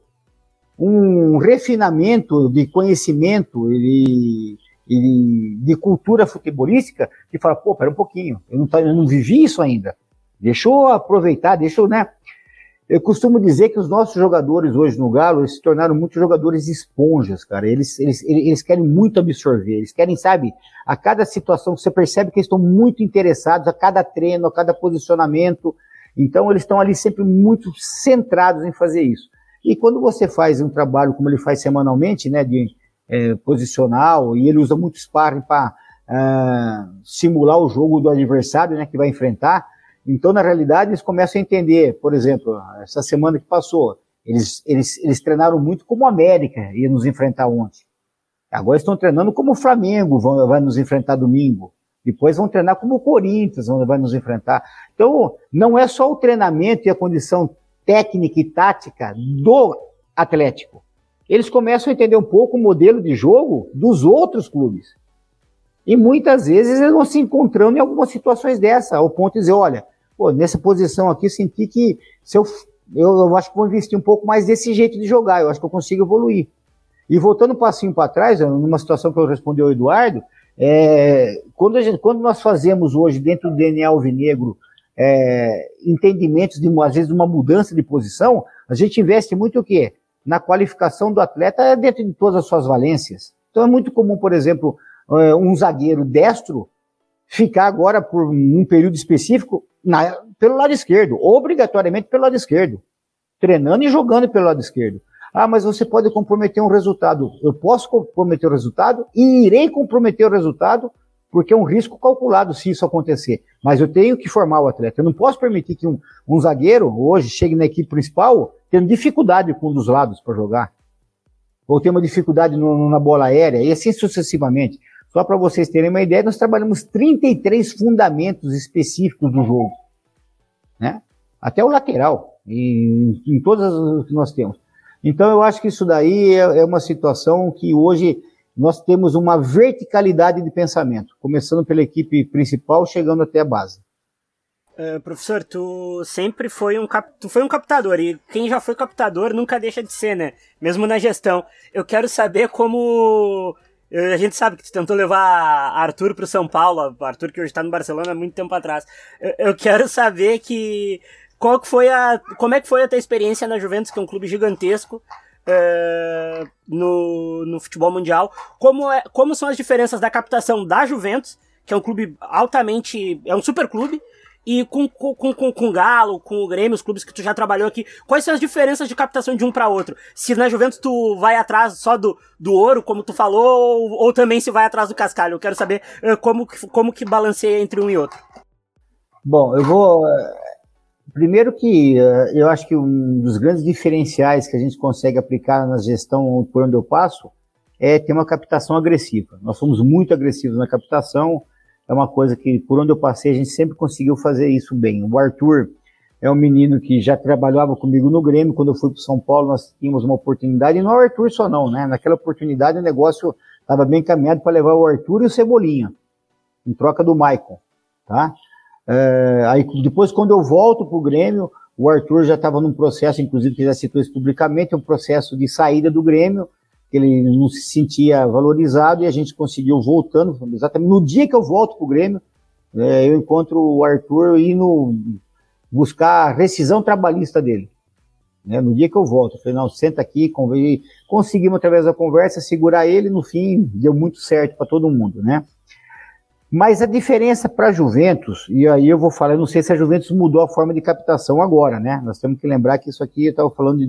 um refinamento de conhecimento e, e de cultura futebolística que fala, pô, pera um pouquinho, eu não, eu não vivi isso ainda. Deixa eu aproveitar, deixa eu, né? Eu costumo dizer que os nossos jogadores hoje no Galo eles se tornaram muitos jogadores esponjas, cara. Eles, eles, eles querem muito absorver, eles querem, sabe, a cada situação você percebe que eles estão muito interessados, a cada treino, a cada posicionamento. Então eles estão ali sempre muito centrados em fazer isso. E quando você faz um trabalho como ele faz semanalmente, né, de é, posicional, e ele usa muito sparring para uh, é, simular o jogo do adversário, né, que vai enfrentar, então, na realidade, eles começam a entender, por exemplo, essa semana que passou, eles, eles, eles treinaram muito como o América ia nos enfrentar ontem. Agora estão treinando como o Flamengo vão, vai nos enfrentar domingo. Depois vão treinar como o Corinthians vai nos enfrentar. Então, não é só o treinamento e a condição técnica e tática do Atlético. Eles começam a entender um pouco o modelo de jogo dos outros clubes. E muitas vezes eles vão se encontrando em algumas situações dessa, ao ponto de dizer, olha, pô, nessa posição aqui, senti que se eu, eu, eu, acho que vou investir um pouco mais desse jeito de jogar, eu acho que eu consigo evoluir. E voltando um passinho para trás, numa situação que eu respondi ao Eduardo, é, quando, gente, quando, nós fazemos hoje dentro do DNA Alvinegro é, entendimentos de às vezes uma mudança de posição, a gente investe muito o quê? na qualificação do atleta é dentro de todas as suas valências. Então é muito comum, por exemplo, eh, um zagueiro destro ficar agora por um período específico na, pelo lado esquerdo, obrigatoriamente pelo lado esquerdo, treinando e jogando pelo lado esquerdo. Ah, mas você pode comprometer um resultado. Eu posso comprometer o resultado e irei comprometer o resultado porque é um risco calculado se isso acontecer. Mas eu tenho que formar o atleta. Eu não posso permitir que um, um zagueiro hoje chegue na equipe principal tendo dificuldade com um dos lados para jogar. Ou ter uma dificuldade no, na bola aérea, e assim sucessivamente. Só para vocês terem uma ideia, nós trabalhamos 33 fundamentos específicos do jogo. Né? Até o lateral, em, em todas as que nós temos. Então eu acho que isso daí é, é uma situação que hoje nós temos uma verticalidade de pensamento, começando pela equipe principal, chegando até a base. Uh, professor, tu sempre foi um cap... tu foi um captador e quem já foi captador nunca deixa de ser, né? Mesmo na gestão. Eu quero saber como a gente sabe que tu tentou levar Arthur para o São Paulo, Arthur que hoje está no Barcelona há muito tempo atrás. Eu, quero saber que qual que foi a como é que foi a tua experiência na Juventus, que é um clube gigantesco, é, no, no futebol mundial. Como, é, como são as diferenças da captação da Juventus, que é um clube altamente. é um super clube, e com, com, com, com o Galo, com o Grêmio, os clubes que tu já trabalhou aqui, quais são as diferenças de captação de um para outro? Se na Juventus tu vai atrás só do, do ouro, como tu falou, ou, ou também se vai atrás do cascalho? Eu quero saber uh, como, como que balanceia entre um e outro. Bom, eu vou Primeiro que uh, eu acho que um dos grandes diferenciais que a gente consegue aplicar na gestão por onde eu passo é ter uma captação agressiva. Nós somos muito agressivos na captação, é uma coisa que por onde eu passei a gente sempre conseguiu fazer isso bem. O Arthur é um menino que já trabalhava comigo no Grêmio, quando eu fui para São Paulo nós tínhamos uma oportunidade, e não é o Arthur só não, né? Naquela oportunidade o negócio estava bem caminhado para levar o Arthur e o Cebolinha, em troca do Maicon, tá? É, aí depois, quando eu volto para o Grêmio, o Arthur já estava num processo, inclusive que já citou isso publicamente, um processo de saída do Grêmio, que ele não se sentia valorizado e a gente conseguiu voltando, exatamente no dia que eu volto para o Grêmio, é, eu encontro o Arthur indo buscar a rescisão trabalhista dele. Né, no dia que eu volto, eu falei, não, senta aqui, conseguimos através da conversa segurar ele, no fim deu muito certo para todo mundo, né? Mas a diferença para a Juventus, e aí eu vou falar, eu não sei se a Juventus mudou a forma de captação agora, né? Nós temos que lembrar que isso aqui, eu estava falando de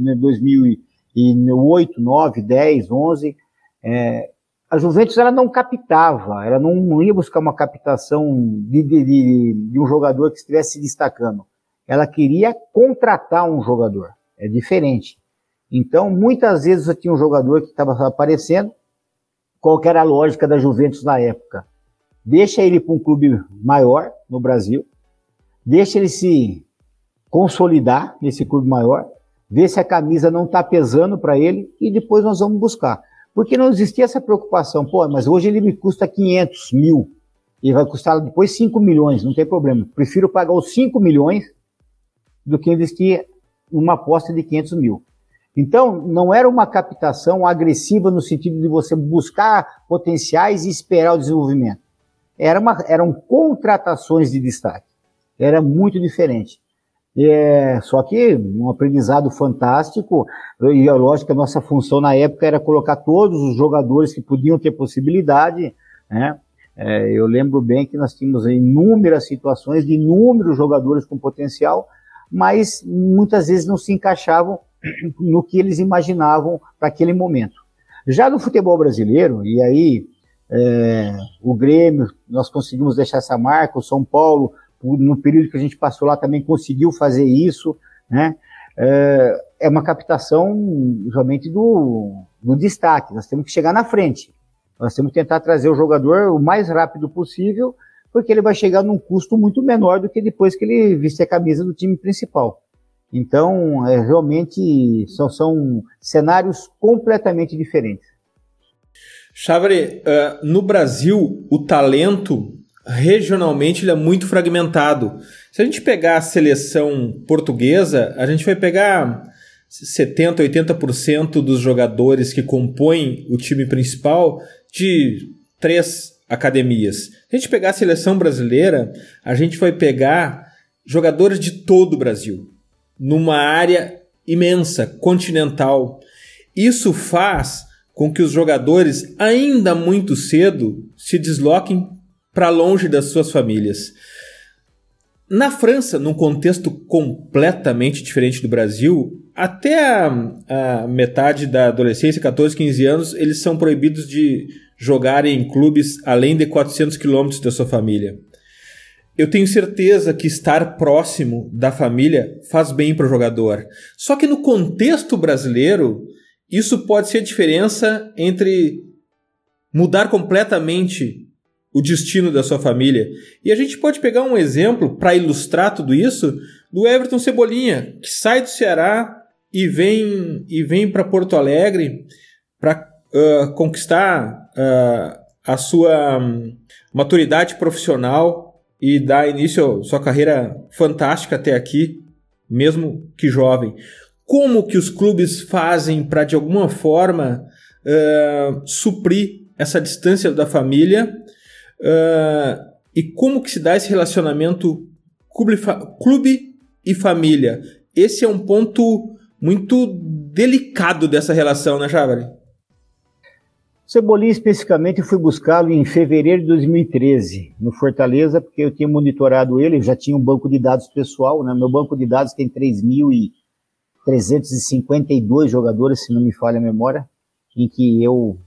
2008, 9, 10, 11. É, a Juventus ela não captava, ela não, ia buscar uma captação de, de, de, um jogador que estivesse se destacando. Ela queria contratar um jogador. É diferente. Então, muitas vezes você tinha um jogador que estava aparecendo. Qual era a lógica da Juventus na época? deixa ele para um clube maior no Brasil, deixa ele se consolidar nesse clube maior, vê se a camisa não está pesando para ele e depois nós vamos buscar. Porque não existia essa preocupação, pô, mas hoje ele me custa 500 mil e vai custar depois 5 milhões, não tem problema. Prefiro pagar os 5 milhões do que investir numa aposta de 500 mil. Então, não era uma captação agressiva no sentido de você buscar potenciais e esperar o desenvolvimento era uma, eram contratações de destaque. Era muito diferente. É, só que um aprendizado fantástico, e é lógico que a nossa função na época era colocar todos os jogadores que podiam ter possibilidade, né? É, eu lembro bem que nós tínhamos inúmeras situações de inúmeros jogadores com potencial, mas muitas vezes não se encaixavam no que eles imaginavam para aquele momento. Já no futebol brasileiro, e aí é, o Grêmio, nós conseguimos deixar essa marca, o São Paulo, no período que a gente passou lá, também conseguiu fazer isso, né? É, é uma captação realmente do, do destaque, nós temos que chegar na frente, nós temos que tentar trazer o jogador o mais rápido possível, porque ele vai chegar num custo muito menor do que depois que ele vestir a camisa do time principal. Então, é, realmente são, são cenários completamente diferentes. Chavre, uh, no Brasil, o talento regionalmente ele é muito fragmentado. Se a gente pegar a seleção portuguesa, a gente vai pegar 70, 80% dos jogadores que compõem o time principal de três academias. Se a gente pegar a seleção brasileira, a gente vai pegar jogadores de todo o Brasil, numa área imensa, continental. isso faz com que os jogadores, ainda muito cedo, se desloquem para longe das suas famílias. Na França, num contexto completamente diferente do Brasil, até a, a, metade da adolescência, 14, 15 anos, eles são proibidos de jogar em clubes além de 400 quilômetros da sua família. Eu tenho certeza que estar próximo da família faz bem para o jogador. Só que no contexto brasileiro, isso pode ser a diferença entre mudar completamente o destino da sua família. E a gente pode pegar um exemplo para ilustrar tudo isso do Everton Cebolinha, que sai do Ceará e vem e vem para Porto Alegre para uh, conquistar uh, a sua um, maturidade profissional e dar início à sua carreira fantástica até aqui, mesmo que jovem. Como que os clubes fazem para de alguma forma uh, suprir essa distância da família Uh, e como que se dá esse relacionamento clube, clube e família? Esse é um ponto muito delicado dessa relação, né, Javari? Cebolinha, especificamente, fui buscá-lo em fevereiro de 2013, no Fortaleza, porque eu tinha monitorado ele, já tinha um banco de dados pessoal, né? Meu banco de dados tem 3.352 jogadores, se não me falha a memória, em que eu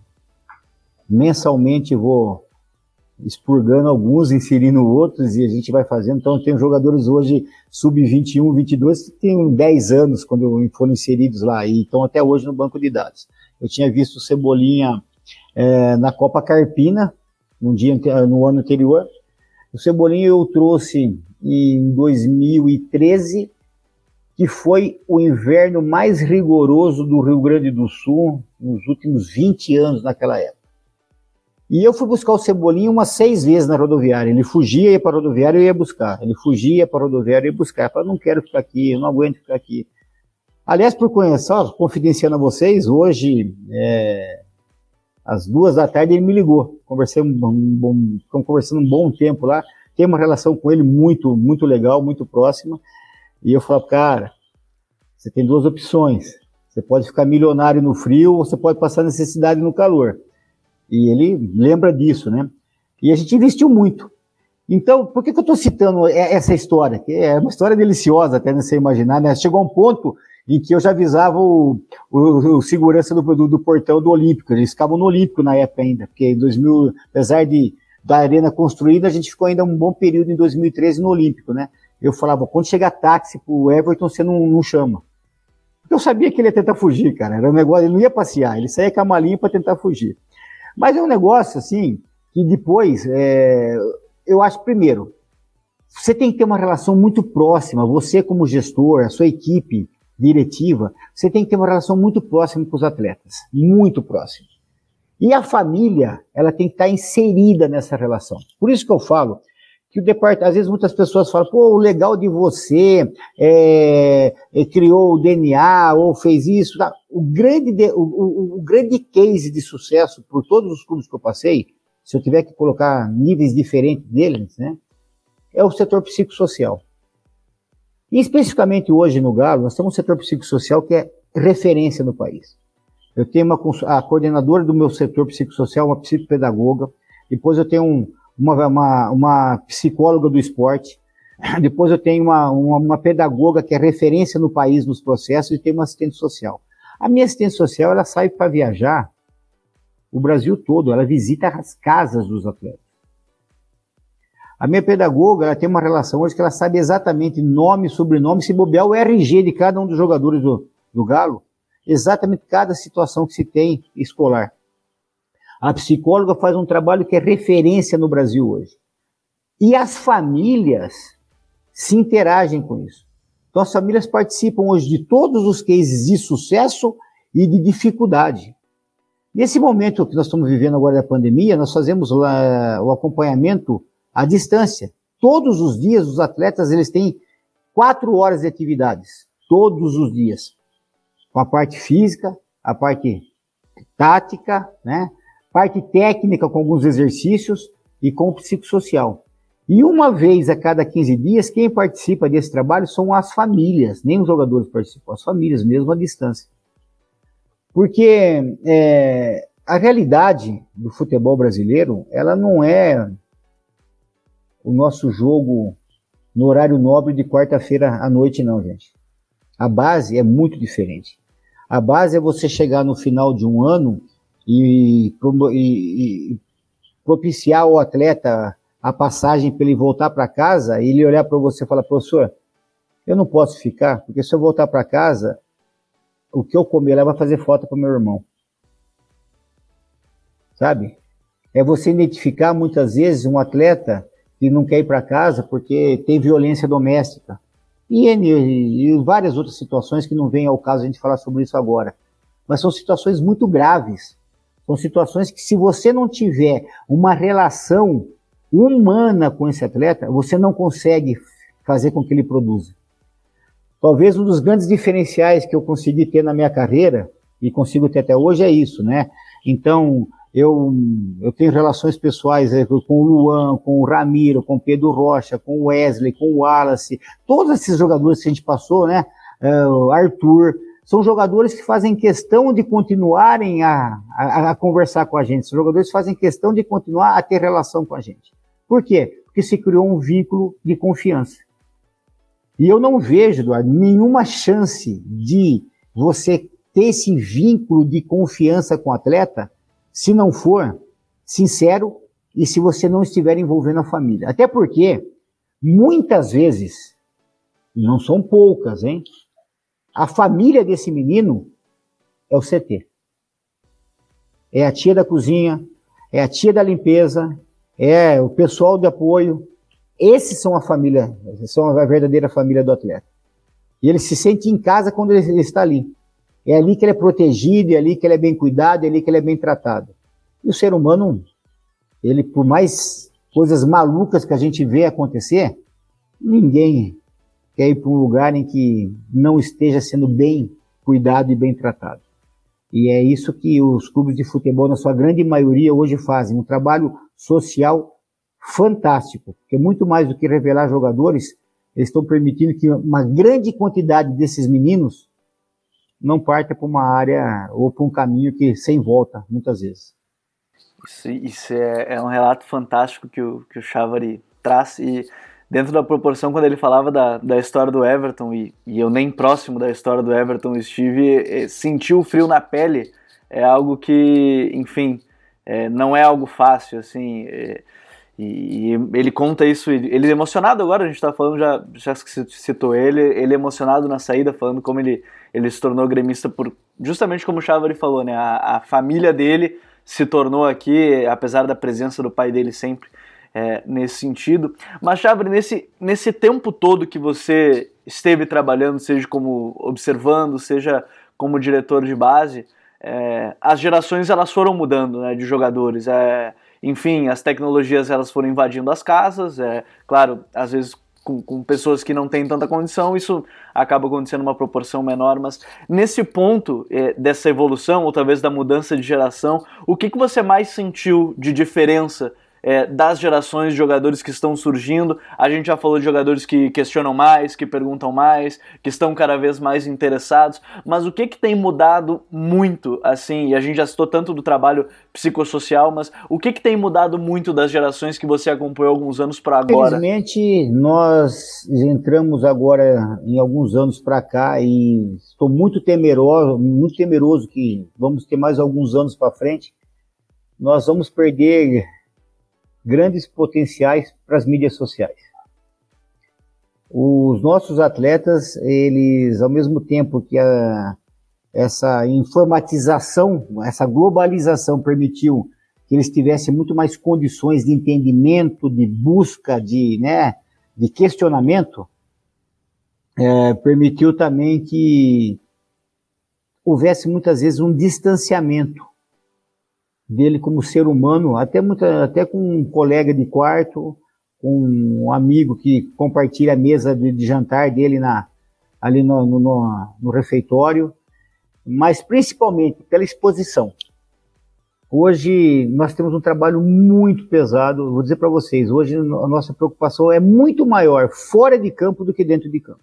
mensalmente vou expurgando alguns, inserindo outros, e a gente vai fazendo. Então, tem jogadores hoje sub-21, 22, que têm 10 anos quando foram inseridos lá, e estão até hoje no banco de dados. Eu tinha visto o Cebolinha é, na Copa Carpina, no, dia, no ano anterior. O Cebolinha eu trouxe em 2013, que foi o inverno mais rigoroso do Rio Grande do Sul nos últimos 20 anos naquela época. E eu fui buscar o Cebolinha umas seis vezes na rodoviária. Ele fugia, ia para a rodoviária, eu ia buscar. Ele fugia para a rodoviária, eu ia buscar. Eu falei, não quero ficar aqui, eu não aguento ficar aqui. Aliás, por conhecer, confidenciando a vocês, hoje, é, às duas da tarde, ele me ligou. Conversei um, um bom, ficamos conversando um bom tempo lá. Tem uma relação com ele muito, muito legal, muito próxima. E eu falei, cara, você tem duas opções. Você pode ficar milionário no frio ou você pode passar necessidade no calor. E ele lembra disso, né? E a gente investiu muito. Então, por que, que eu estou citando essa história? Que é uma história deliciosa, até não sei imaginar, né? Chegou a um ponto em que eu já avisava o, o, o segurança do, do, do, portão do Olímpico. Eles ficavam no Olímpico na época ainda, porque em 2000, apesar de da arena construída, a gente ficou ainda um bom período em 2013 no Olímpico, né? Eu falava, quando chegar táxi pro Everton, você não, não chama. Eu sabia que ele ia tentar fugir, cara. Era um negócio, ele não ia passear, ele saía com a malinha para tentar fugir. Mas é um negócio, assim, que depois, é, eu acho, primeiro, você tem que ter uma relação muito próxima, você como gestor, a sua equipe diretiva, você tem que ter uma relação muito próxima com os atletas, muito próxima. E a família, ela tem que estar inserida nessa relação. Por isso que eu falo que o departamento, às vezes muitas pessoas falam, pô, o legal de você é, é, criou o DNA ou fez isso. Tá? O, grande de, o, o, o, grande case de sucesso por todos os clubes que eu passei, se eu tiver que colocar níveis diferentes deles, né, é o setor psicossocial. E especificamente hoje no Galo, nós temos um setor psicossocial que é referência no país. Eu tenho uma, a coordenadora do meu setor psicossocial, uma psicopedagoga, depois eu tenho um, uma, uma, uma psicóloga do esporte, <laughs> depois eu tenho uma, uma, uma, pedagoga que é referência no país nos processos e tem uma assistente social. A minha assistente social, ela sai para viajar o Brasil todo, ela visita as casas dos atletas. A minha pedagoga, ela tem uma relação hoje que ela sabe exatamente nome, sobrenome, se bobear o RG de cada um dos jogadores do, do Galo, exatamente cada situação que se tem escolar. A psicóloga faz um trabalho que é referência no Brasil hoje. E as famílias se interagem com isso. Então as famílias participam hoje de todos os cases de sucesso e de dificuldade. Nesse momento que nós estamos vivendo agora da pandemia, nós fazemos lá o acompanhamento à distância. Todos os dias os atletas eles têm quatro horas de atividades, todos os dias, com a parte física, a parte tática, né, parte técnica com alguns exercícios e com o psicossocial. E uma vez a cada 15 dias, quem participa desse trabalho são as famílias, nem os jogadores participam, as famílias mesmo à distância. Porque é, a realidade do futebol brasileiro, ela não é o nosso jogo no horário nobre de quarta-feira à noite, não, gente. A base é muito diferente. A base é você chegar no final de um ano e, e, e propiciar ao atleta a passagem para ele voltar para casa e ele olhar para você e falar, professor, eu não posso ficar, porque se eu voltar para casa, o que eu comer lá vai fazer falta para meu irmão. Sabe? É você identificar muitas vezes um atleta que não quer ir para casa porque tem violência doméstica. E, e, e, várias outras situações que não vem ao caso a gente falar sobre isso agora. Mas são situações muito graves. São situações que, se você não tiver uma relação humana com esse atleta, você não consegue fazer com que ele produza. Talvez um dos grandes diferenciais que eu consegui ter na minha carreira, e consigo ter até hoje, é isso, né? Então, eu, eu tenho relações pessoais eh, com o Luan, com o Ramiro, com o Pedro Rocha, com o Wesley, com o Wallace, todos esses jogadores que a gente passou, né? Uh, Arthur, são jogadores que fazem questão de continuarem a, a, a, conversar com a gente, são jogadores que fazem questão de continuar a ter relação com a gente. Por quê? Porque se criou um vínculo de confiança. E eu não vejo, Eduardo, nenhuma chance de você ter esse vínculo de confiança com o atleta se não for sincero e se você não estiver envolvendo a família. Até porque, muitas vezes, e não são poucas, hein? A família desse menino é o CT. É a tia da cozinha, é a tia da limpeza, é o pessoal de apoio. Esses são a família, são a verdadeira família do atleta. E ele se sente em casa quando ele está ali. É ali que ele é protegido, é ali que ele é bem cuidado, é ali que ele é bem tratado. E o ser humano, ele, por mais coisas malucas que a gente vê acontecer, ninguém quer ir para um lugar em que não esteja sendo bem cuidado e bem tratado. E é isso que os clubes de futebol, na sua grande maioria, hoje fazem. Um trabalho social fantástico, que é muito mais do que revelar jogadores, eles estão permitindo que uma grande quantidade desses meninos não parta para uma área ou para um caminho que sem volta, muitas vezes. Isso, isso é, é, um relato fantástico que o, que o Chavari traz e dentro da proporção quando ele falava da, da história do Everton e, e eu nem próximo da história do Everton estive, é, sentir o frio na pele é algo que, enfim, é, não é algo fácil, assim, é, e, e, ele conta isso, ele é emocionado agora, a gente está falando, já, já citou ele, ele é emocionado na saída, falando como ele, ele se tornou gremista por, justamente como o Chávari falou, né, a, a, família dele se tornou aqui, apesar da presença do pai dele sempre é, nesse sentido. Mas, Chávari, nesse, nesse tempo todo que você esteve trabalhando, seja como observando, seja como diretor de base, é, as gerações elas foram mudando né, de jogadores. É, enfim, as tecnologias elas foram invadindo as casas, é claro, às vezes com, com, pessoas que não têm tanta condição, isso acaba acontecendo uma proporção menor, mas nesse ponto é, dessa evolução, ou talvez da mudança de geração, o que, que você mais sentiu de diferença é, das gerações de jogadores que estão surgindo. A gente já falou de jogadores que questionam mais, que perguntam mais, que estão cada vez mais interessados. Mas o que, que tem mudado muito, assim, e a gente já citou tanto do trabalho psicossocial, mas o que, que tem mudado muito das gerações que você acompanhou alguns anos para agora? Infelizmente, nós entramos agora em alguns anos para cá e estou muito temeroso, muito temeroso que vamos ter mais alguns anos para frente. Nós vamos perder grandes potenciais para as mídias sociais. Os nossos atletas, eles, ao mesmo tempo que a, essa informatização, essa globalização permitiu que eles tivessem muito mais condições de entendimento, de busca, de, né, de questionamento, é, permitiu também que houvesse muitas vezes um distanciamento dele como ser humano, até, muita, até com um colega de quarto, com um amigo que compartilha a mesa de, de jantar dele na, ali no, no, no refeitório, mas principalmente pela exposição. Hoje nós temos um trabalho muito pesado, vou dizer para vocês, hoje a nossa preocupação é muito maior fora de campo do que dentro de campo.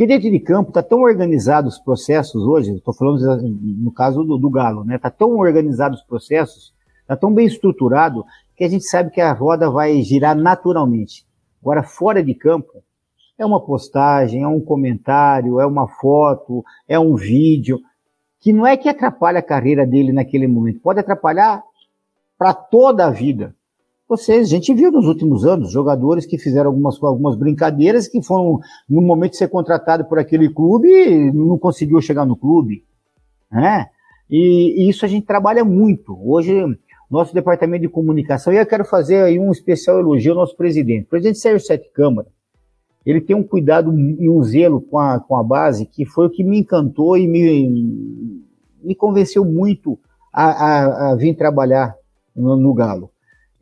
Porque dentro de campo está tão organizado os processos hoje, estou falando no caso do, do Galo, né? Está tão organizado os processos, está tão bem estruturado, que a gente sabe que a roda vai girar naturalmente. Agora, fora de campo, é uma postagem, é um comentário, é uma foto, é um vídeo, que não é que atrapalha a carreira dele naquele momento, pode atrapalhar para toda a vida. Vocês, a gente viu nos últimos anos jogadores que fizeram algumas, algumas brincadeiras que foram, no momento de ser contratado por aquele clube, não conseguiu chegar no clube. Né? E, e isso a gente trabalha muito. Hoje, nosso departamento de comunicação, e eu quero fazer aí um especial elogio ao nosso presidente. O presidente Sérgio Sete Câmara, ele tem um cuidado e um zelo com a, com a base que foi o que me encantou e me, me convenceu muito a, a, a vir trabalhar no, no Galo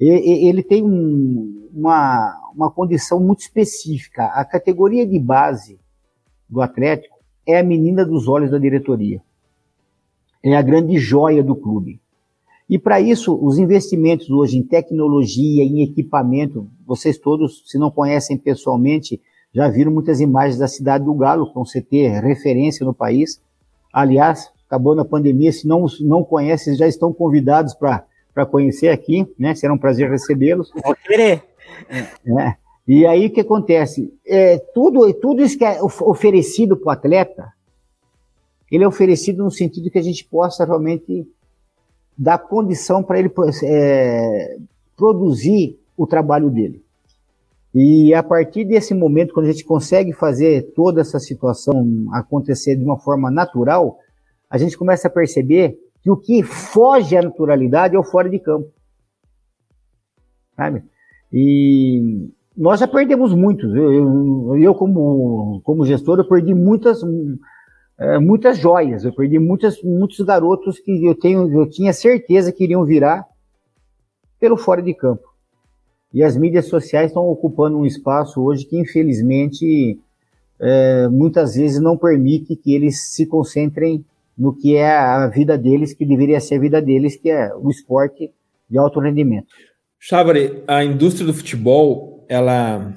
ele tem um, uma, uma condição muito específica. A categoria de base do Atlético é a menina dos olhos da diretoria. É a grande joia do clube. E para isso, os investimentos hoje em tecnologia, em equipamento, vocês todos, se não conhecem pessoalmente, já viram muitas imagens da cidade do Galo, um CT referência no país. Aliás, acabou na pandemia, se não, não conhecem, já estão convidados para para conhecer aqui, né? Será um prazer recebê-los. Vou querer. É. E aí o que acontece? É, tudo, tudo isso que é oferecido para o atleta, ele é oferecido no sentido que a gente possa realmente dar condição para ele é, produzir o trabalho dele. E a partir desse momento, quando a gente consegue fazer toda essa situação acontecer de uma forma natural, a gente começa a perceber que o que foge à naturalidade é o fora de campo. Sabe? E nós já perdemos muitos. Eu, eu, eu como, como gestor, eu perdi muitas, é, muitas joias. Eu perdi muitas, muitos garotos que eu, tenho, eu tinha certeza que iriam virar pelo fora de campo. E as mídias sociais estão ocupando um espaço hoje que, infelizmente, é, muitas vezes não permite que eles se concentrem no que é a vida deles, que deveria ser a vida deles, que é o esporte de alto rendimento. Chávari, a indústria do futebol, ela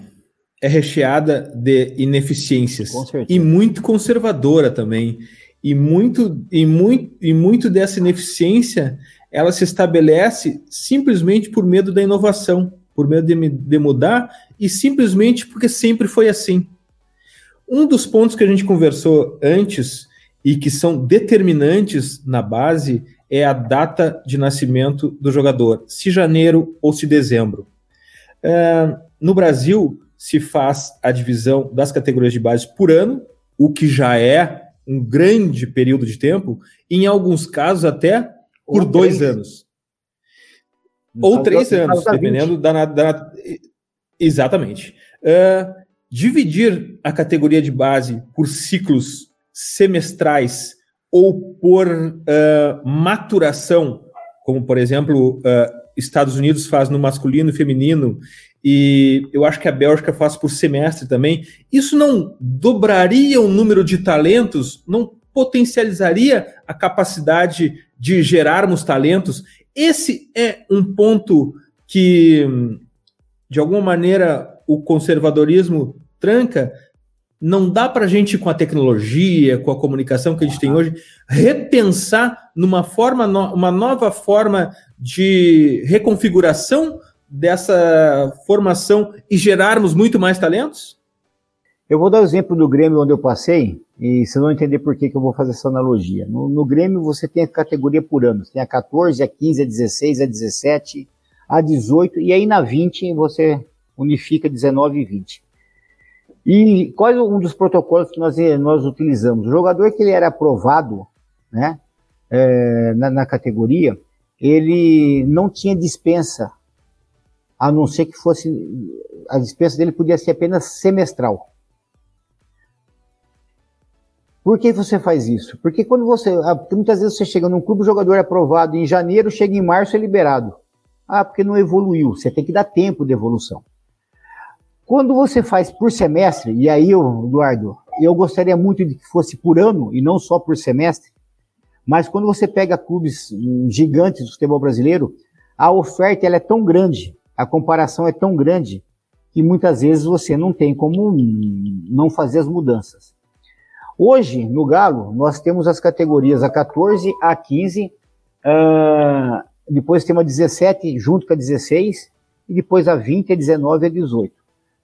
é recheada de ineficiências e muito conservadora também. E muito, e, muito, e muito dessa ineficiência ela se estabelece simplesmente por medo da inovação, por medo de, de mudar e simplesmente porque sempre foi assim. Um dos pontos que a gente conversou antes e que são determinantes na base é a data de nascimento do jogador, se janeiro ou se dezembro. É, no Brasil, se faz a divisão das categorias de base por ano, o que já é um grande período de tempo, em alguns casos até por ou dois três. anos. No ou três anos, dependendo da, da, Exatamente. Uh, dividir a categoria de base por ciclos semestrais ou por uh, maturação, como por exemplo uh, Estados Unidos faz no masculino e feminino, e eu acho que a Bélgica faz por semestre também, isso não dobraria o número de talentos, não potencializaria a capacidade de gerarmos talentos? Esse é um ponto que, de alguma maneira, o conservadorismo tranca, não dá para a gente, com a tecnologia, com a comunicação que a gente tem hoje, repensar numa forma, uma nova forma de reconfiguração dessa formação e gerarmos muito mais talentos? Eu vou dar o exemplo do Grêmio onde eu passei, e vocês vão entender por que, que eu vou fazer essa analogia. No, no Grêmio você tem a categoria por anos, tem a 14, a 15, a 16, a 17, a 18, e aí na 20 você unifica 19 e 20. E qual é um dos protocolos que nós, nós utilizamos? O jogador que ele era aprovado né, é, na, na, categoria, ele não tinha dispensa, a não ser que fosse. A dispensa dele podia ser apenas semestral. Por que você faz isso? Porque quando você. Muitas vezes você chega num clube, o jogador é aprovado em janeiro, chega em março, é liberado. Ah, porque não evoluiu. Você tem que dar tempo de evolução. Quando você faz por semestre, e aí, Eduardo, eu gostaria muito de que fosse por ano e não só por semestre, mas quando você pega clubes gigantes do futebol brasileiro, a oferta ela é tão grande, a comparação é tão grande, que muitas vezes você não tem como não fazer as mudanças. Hoje, no Galo, nós temos as categorias A14, A15, uh, depois tem a 17 junto com a 16, e depois a 20, a 19 e a 18.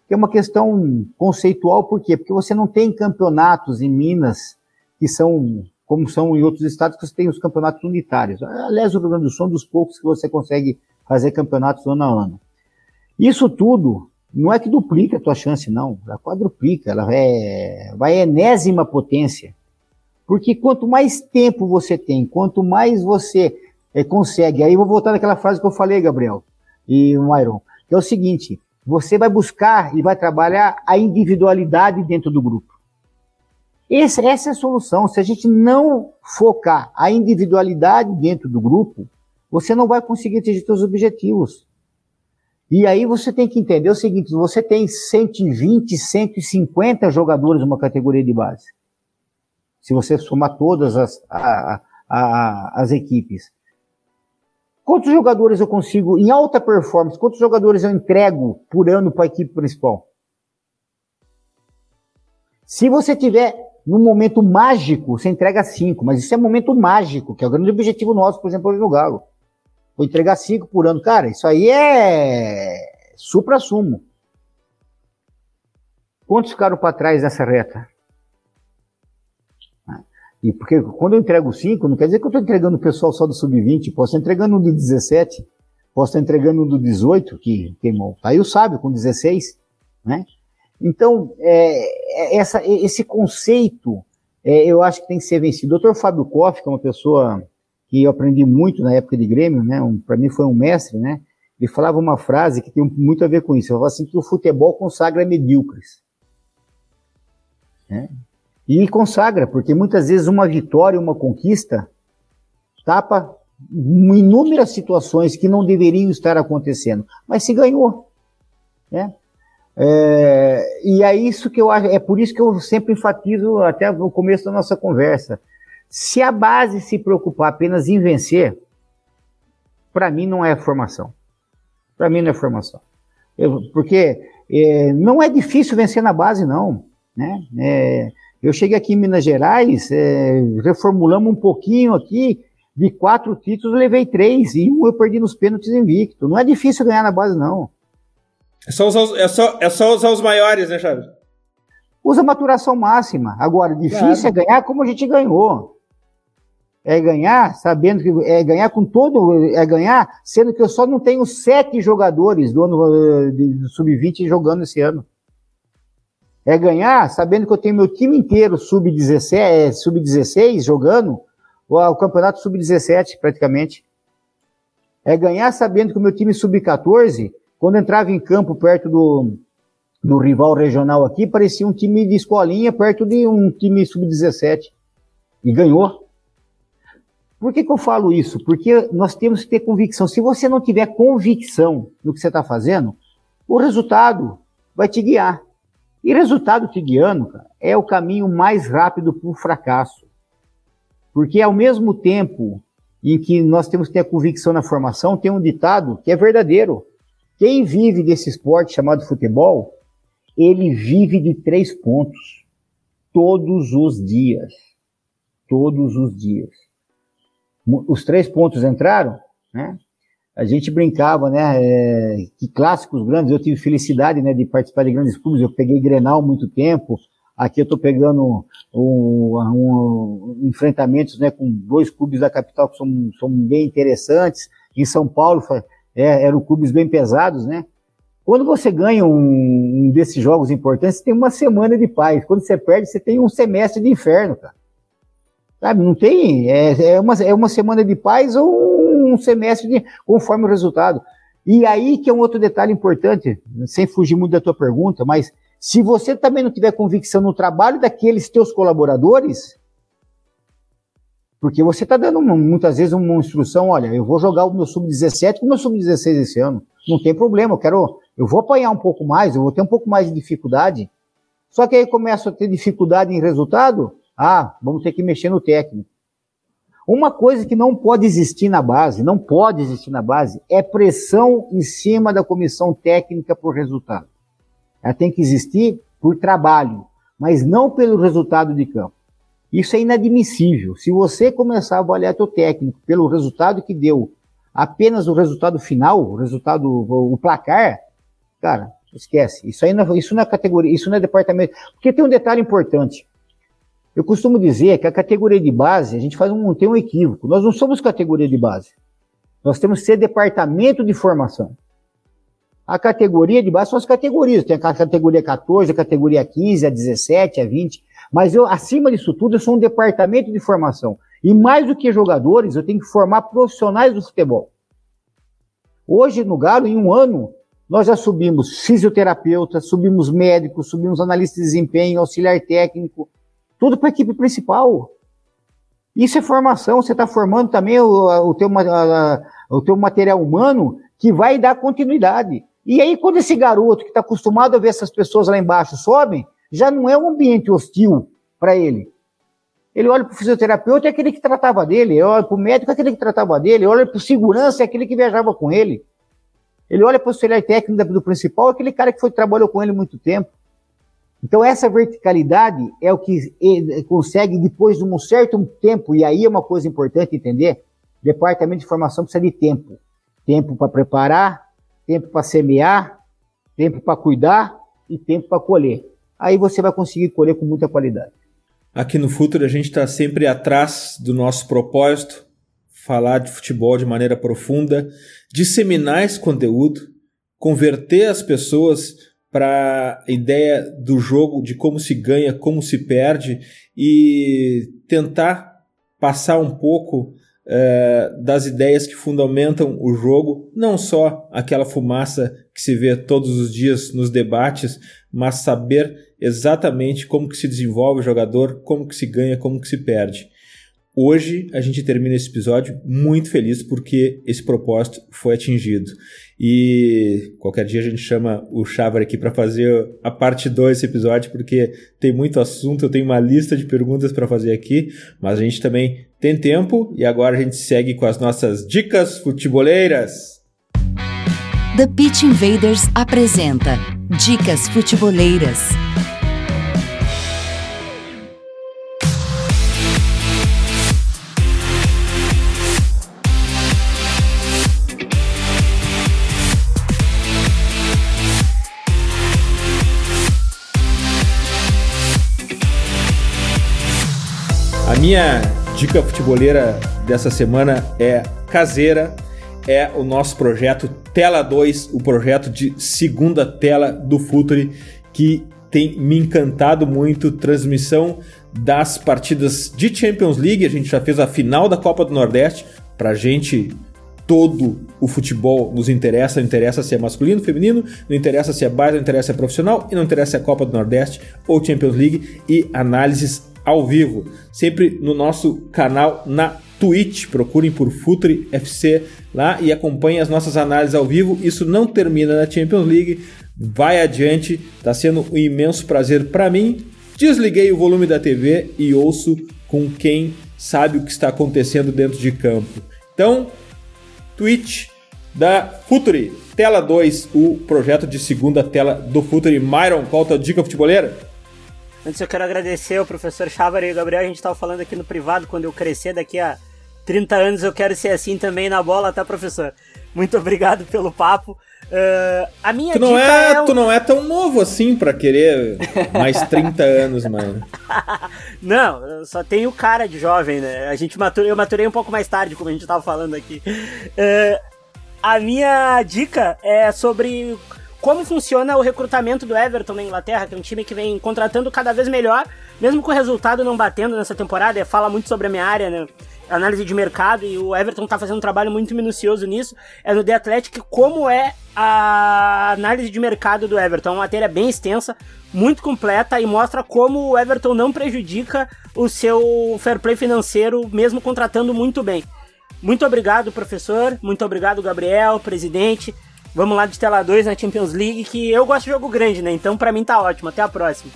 Que é uma questão conceitual, por quê? Porque você não tem campeonatos em Minas que são, como são em outros estados, que você tem os campeonatos unitários. Aliás, o Rio Grande do Sul é um dos poucos que você consegue fazer campeonatos ano a ano. Isso tudo não é que duplica a tua chance, não. Ela quadruplica, ela é, vai enésima potência. Porque quanto mais tempo você tem, quanto mais você é, consegue, aí eu vou voltar naquela frase que eu falei, Gabriel e o Myron, que é o seguinte, você vai buscar e vai trabalhar a individualidade dentro do grupo. Essa, essa é a solução. Se a gente não focar a individualidade dentro do grupo, você não vai conseguir atingir seus objetivos. E aí você tem que entender o seguinte: você tem 120, 150 jogadores numa categoria de base. Se você somar todas as, a, a, as equipes. Quantos jogadores eu consigo, em alta performance, quantos jogadores eu entrego por ano para a equipe principal? Se você tiver num momento mágico, você entrega cinco, mas isso é momento mágico, que é o grande objetivo nosso, por exemplo, hoje no Galo. Vou entregar cinco por ano. Cara, isso aí é supra-sumo. Quantos ficaram para trás nessa reta? E porque quando eu entrego cinco, não quer dizer que eu estou entregando o pessoal só do sub-20, posso estar entregando um do 17, posso estar entregando um do 18, que queimou. Aí o sábio com 16, né? Então, é, é, essa, esse conceito, é, eu acho que tem que ser vencido. O Dr. Fábio Koff, que é uma pessoa que eu aprendi muito na época de Grêmio, né? Um, Para mim foi um mestre, né? Ele falava uma frase que tem muito a ver com isso. Ele falava assim que o futebol consagra medíocres. Né? E consagra, porque muitas vezes uma vitória, uma conquista, tapa inúmeras situações que não deveriam estar acontecendo, mas se ganhou. Né? É, e é isso que eu acho, é por isso que eu sempre enfatizo até no começo da nossa conversa. Se a base se preocupar apenas em vencer, para mim não é formação. Para mim não é formação. Eu, porque é, não é difícil vencer na base, não. Né? É, eu cheguei aqui em Minas Gerais, é, reformulamos um pouquinho aqui, de quatro títulos levei três, e um eu perdi nos pênaltis invicto. Não é difícil ganhar na base, não. É só usar, é só, é só usar os maiores, né, Chaves? Usa maturação máxima. Agora, difícil claro. é ganhar como a gente ganhou é ganhar sabendo que é ganhar com todo, é ganhar, sendo que eu só não tenho sete jogadores do ano do sub-20 jogando esse ano. É ganhar sabendo que eu tenho meu time inteiro sub-16 é, sub jogando o, campeonato sub-17 praticamente. É ganhar sabendo que o meu time sub-14, quando entrava em campo perto do, do rival regional aqui, parecia um time de escolinha perto de um time sub-17. E ganhou. Por que, que eu falo isso? Porque nós temos que ter convicção. Se você não tiver convicção no que você está fazendo, o resultado vai te guiar. E resultado te guiando, cara, é o caminho mais rápido para o fracasso. Porque ao mesmo tempo em que nós temos que ter a convicção na formação, tem um ditado que é verdadeiro. Quem vive desse esporte chamado futebol, ele vive de três pontos. Todos os dias. Todos os dias os três pontos entraram, né? A gente brincava, né? É, que clássicos grandes, eu tive felicidade, né, de participar de grandes clubes. Eu peguei Grenal muito tempo. Aqui eu estou pegando um, um, um, enfrentamentos, né, com dois clubes da capital que são, são bem interessantes. Em São Paulo é, eram clubes bem pesados, né? Quando você ganha um, um desses jogos importantes, você tem uma semana de paz. Quando você perde, você tem um semestre de inferno, cara. Sabe, não tem. É, é, uma, é uma semana de paz ou um semestre de, conforme o resultado. E aí que é um outro detalhe importante, sem fugir muito da tua pergunta, mas se você também não tiver convicção no trabalho daqueles teus colaboradores, porque você está dando muitas vezes uma instrução, olha, eu vou jogar o meu sub-17 com o meu sub-16 esse ano. Não tem problema, eu quero, eu vou apanhar um pouco mais, eu vou ter um pouco mais de dificuldade. Só que aí começo a ter dificuldade em resultado, ah, vamos ter que mexer no técnico. Uma coisa que não pode existir na base, não pode existir na base, é pressão em cima da comissão técnica por resultado. Ela tem que existir por trabalho, mas não pelo resultado de campo. Isso é inadmissível. Se você começar a avaliar teu técnico pelo resultado que deu, apenas o resultado final, o resultado, o placar, cara, esquece. Isso aí não, isso não é categoria, isso não é departamento. Porque tem um detalhe importante. Eu costumo dizer que a categoria de base, a gente faz um, tem um equívoco. Nós não somos categoria de base. Nós temos que ser departamento de formação. A categoria de base são as categorias. Tem a categoria 14, a categoria 15, a 17, a 20. Mas eu, acima disso tudo, eu sou um departamento de formação. E mais do que jogadores, eu tenho que formar profissionais do futebol. Hoje, no Galo, em um ano, nós já subimos fisioterapeuta, subimos médico, subimos analista de desempenho, auxiliar técnico, tudo para a equipe principal. Isso é formação, você está formando também o, o, teu, o teu material humano que vai dar continuidade. E aí, quando esse garoto que está acostumado a ver essas pessoas lá embaixo sobem, já não é um ambiente hostil para ele. Ele olha para o fisioterapeuta, é aquele que tratava dele, ele olha para o médico, é aquele que tratava dele, ele olha para o segurança, é aquele que viajava com ele. Ele olha para o auxiliar técnico do principal, é aquele cara que foi trabalhou com ele muito tempo. Então, essa verticalidade é o que consegue, depois de um certo tempo, e aí é uma coisa importante entender: departamento de formação precisa de tempo. Tempo para preparar, tempo para semear, tempo para cuidar e tempo para colher aí você vai conseguir colher com muita qualidade. Aqui no Futuro a gente está sempre atrás do nosso propósito, falar de futebol de maneira profunda, disseminar esse conteúdo, converter as pessoas para a ideia do jogo, de como se ganha, como se perde e tentar passar um pouco é, das ideias que fundamentam o jogo, não só aquela fumaça que se vê todos os dias nos debates, mas saber exatamente como que se desenvolve o jogador, como que se ganha, como que se perde. Hoje a gente termina esse episódio muito feliz porque esse propósito foi atingido. E qualquer dia a gente chama o Chávar aqui para fazer a parte 2 desse episódio, porque tem muito assunto, eu tenho uma lista de perguntas para fazer aqui, mas a gente também tem tempo e agora a gente segue com as nossas dicas futeboleiras. The Pitch Invaders apresenta Dicas Futeboleiras. Minha dica futeboleira dessa semana é caseira, é o nosso projeto Tela 2, o projeto de segunda tela do Futuri, que tem me encantado muito. Transmissão das partidas de Champions League, a gente já fez a final da Copa do Nordeste, pra gente todo o futebol nos interessa, não interessa se é masculino, feminino, não interessa se é base, não interessa se é profissional e não interessa se é Copa do Nordeste ou Champions League. E análises ao vivo, sempre no nosso canal na Twitch. Procurem por Futre FC lá e acompanhem as nossas análises ao vivo. Isso não termina na Champions League, vai adiante. Está sendo um imenso prazer para mim. Desliguei o volume da TV e ouço com quem sabe o que está acontecendo dentro de campo. Então, Twitch da Futuri, tela 2, o projeto de segunda tela do Futuri. Myron, qual a dica futeboleira? Antes eu quero agradecer ao professor Chávar e o Gabriel, a gente estava falando aqui no privado, quando eu crescer daqui a 30 anos eu quero ser assim também na bola, tá, professor? Muito obrigado pelo papo. Uh, a minha tu não é, é um... Tu não é tão novo assim para querer mais 30 <laughs> anos, mano. não, eu só tenho cara de jovem, né? A gente eu maturei um pouco mais tarde, como a gente tava falando aqui. Uh, a minha dica é sobre como funciona o recrutamento do Everton na Inglaterra, que é um time que vem contratando cada vez melhor, mesmo com o resultado não batendo nessa temporada. Fala muito sobre a minha área, né? Análise de mercado, e o Everton tá fazendo um trabalho muito minucioso nisso. É no The Athletic como é a análise de mercado do Everton. É uma matéria bem extensa, muito completa e mostra como o Everton não prejudica o seu fair play financeiro, mesmo contratando muito bem. Muito obrigado, professor. Muito obrigado, Gabriel, presidente. Vamos lá de tela 2 na Champions League, que eu gosto de jogo grande, né? Então para mim tá ótimo. Até a próxima.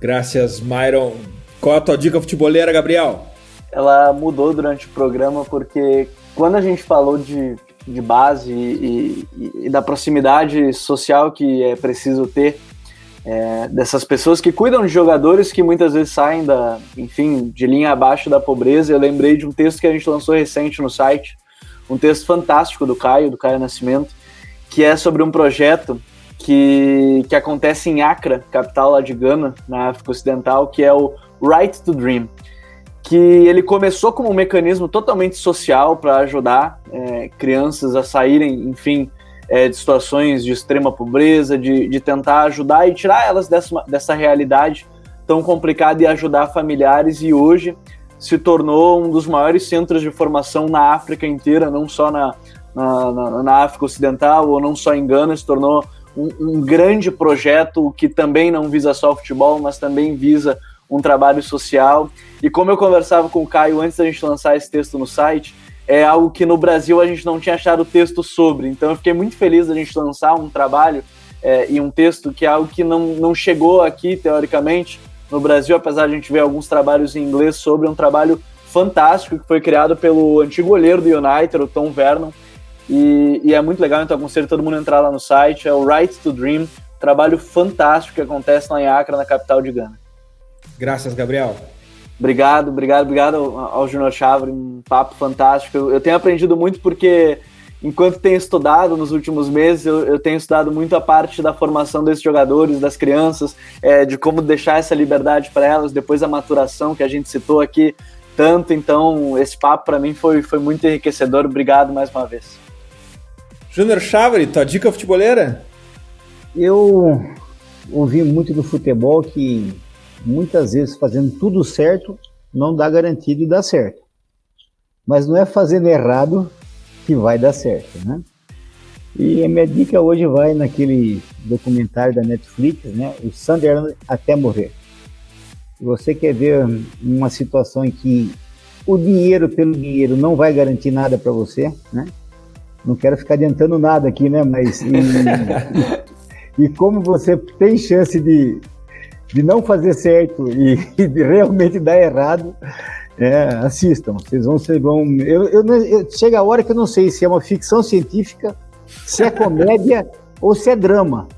Graças, Myron. Qual a tua dica futeboleira, Gabriel? Ela mudou durante o programa porque quando a gente falou de, de base e, e, e da proximidade social que é preciso ter é, dessas pessoas que cuidam de jogadores que muitas vezes saem da, enfim, de linha abaixo da pobreza. Eu lembrei de um texto que a gente lançou recente no site, um texto fantástico do Caio, do Caio Nascimento, que é sobre um projeto que, que acontece em Accra, capital lá de Gana, na África Ocidental, que é o Right to Dream, que ele começou como um mecanismo totalmente social para ajudar é, crianças a saírem, enfim, é, de situações de extrema pobreza, de, de tentar ajudar e tirar elas dessa, dessa realidade tão complicada e ajudar familiares. E hoje se tornou um dos maiores centros de formação na África inteira, não só na, na, na, na África Ocidental ou não só em Gana, se tornou um, um, grande projeto que também não visa só o futebol, mas também visa um trabalho social. E como eu conversava com o Caio antes da gente lançar esse texto no site, é algo que no Brasil a gente não tinha achado texto sobre. Então eu fiquei muito feliz da gente lançar um trabalho é, e um texto que é algo que não, não chegou aqui, teoricamente, no Brasil, apesar de a gente ver alguns trabalhos em inglês sobre, um trabalho fantástico que foi criado pelo antigo olheiro do United, o Tom Vernon. E, e é muito legal, então aconselho todo mundo a entrar lá no site, é o Right to Dream, trabalho fantástico que acontece lá em Accra, na capital de Gana. Graças, Gabriel. Obrigado, obrigado, obrigado ao, ao Junior Chavre, um papo fantástico. Eu, eu, tenho aprendido muito porque, enquanto tenho estudado nos últimos meses, eu, eu tenho estudado muito a parte da formação desses jogadores, das crianças, é, de como deixar essa liberdade para elas, depois a maturação que a gente citou aqui tanto. Então, esse papo para mim foi, foi muito enriquecedor. Obrigado mais uma vez. Júnior Chavre, tua dica futeboleira? Eu ouvi muito do futebol que muitas vezes fazendo tudo certo não dá garantia de dar certo. Mas não é fazendo errado que vai dar certo, né? E a minha dica hoje vai naquele documentário da Netflix, né? O Sunderland até morrer. Você quer ver uma situação em que o dinheiro pelo dinheiro não vai garantir nada para você, né? Não quero ficar adiantando nada aqui, né? Mas e, e, como você tem chance de de não fazer certo e, e de realmente dar errado, é, assistam. Vocês vão ser vão. Eu, eu, eu, chega a hora que eu não sei se é uma ficção científica, se é comédia <laughs> ou se é drama.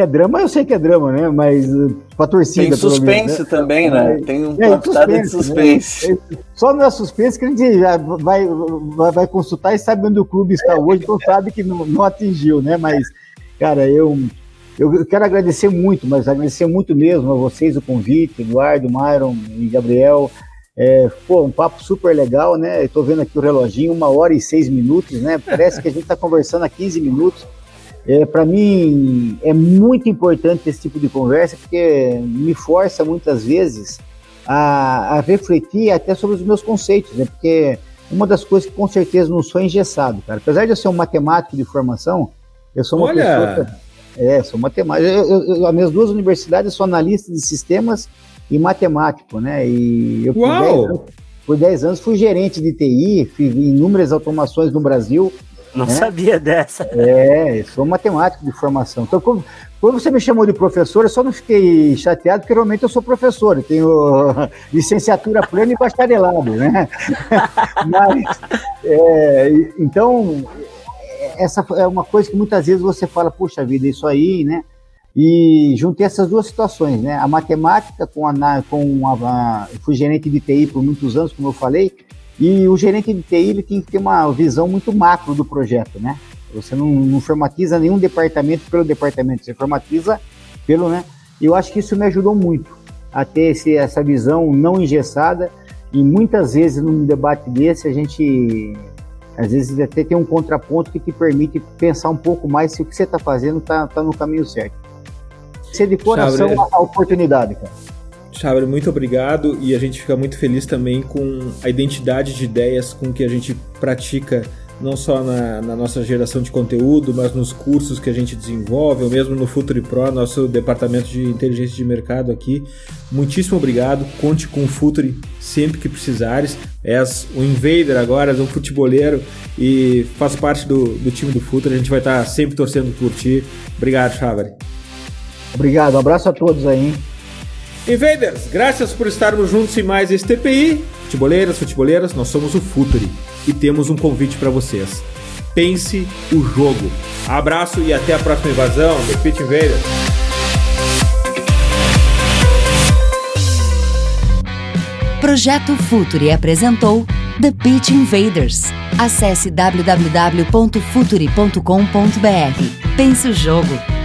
Que é drama, eu sei que é drama, né? Mas uh, pra torcida. Tem suspense menos, né? também, né? Tem um é, suspense, de suspense. Né? Só não é suspense que a gente já vai, vai, vai consultar e sabe onde o clube está hoje, então sabe que não, não atingiu, né? Mas, cara, eu eu quero agradecer muito, mas agradecer muito mesmo a vocês o convite, Eduardo, Myron e Gabriel. É, pô, um papo super legal, né? Estou vendo aqui o reloginho, uma hora e seis minutos, né? Parece que a gente está conversando há 15 minutos. É, Para mim é muito importante esse tipo de conversa, porque me força muitas vezes a, a refletir até sobre os meus conceitos, né? Porque uma das coisas que com certeza não sou engessado, cara. Apesar de eu ser um matemático de formação, eu sou uma Olha. pessoa. É, sou matemático. Eu, eu, eu, as minhas duas universidades eu sou analista de sistemas e matemático, né? E eu Uau! por 10 anos, fui gerente de TI, fiz inúmeras automações no Brasil. Não né? sabia dessa. É, sou matemático de formação. Então, quando, quando você me chamou de professor, eu só não fiquei chateado, porque realmente eu sou professor, eu tenho <laughs> licenciatura plena e bacharelado, né? <laughs> Mas, é, então, essa é uma coisa que muitas vezes você fala, puxa vida, isso aí, né? E juntei essas duas situações, né? A matemática com a, com a, a fui gerente de TI por muitos anos, como eu falei, e o gerente de TI ele tem que ter uma visão muito macro do projeto, né? Você não, não formatiza nenhum departamento pelo departamento, você formatiza pelo, né? E eu acho que isso me ajudou muito a ter esse, essa visão não engessada e muitas vezes num debate desse a gente às vezes até tem um contraponto que te permite pensar um pouco mais se o que você está fazendo está tá no caminho certo. Ser de coração Chabre, a oportunidade, cara. Chabre, muito obrigado e a gente fica muito feliz também com a identidade de ideias com que a gente pratica não só na, na, nossa geração de conteúdo, mas nos cursos que a gente desenvolve, ou mesmo no Futuri Pro, nosso departamento de inteligência de mercado aqui. Muitíssimo obrigado. Conte com o Futuri sempre que precisares. És um invader agora, és um futeboleiro e faz parte do, do time do Futuri. A gente vai estar sempre torcendo por ti. Obrigado, Chávari. Obrigado, um abraço a todos aí. Hein? Invaders, graças por estarmos juntos em mais este TPI. Futeboleiras, futeboleiras, nós somos o Futuri e temos um convite para vocês. Pense o jogo. Abraço e até a próxima invasão do Pit Invaders. Projeto Futuri apresentou The Pitch Invaders. Acesse www.futuri.com.br. Pense o jogo.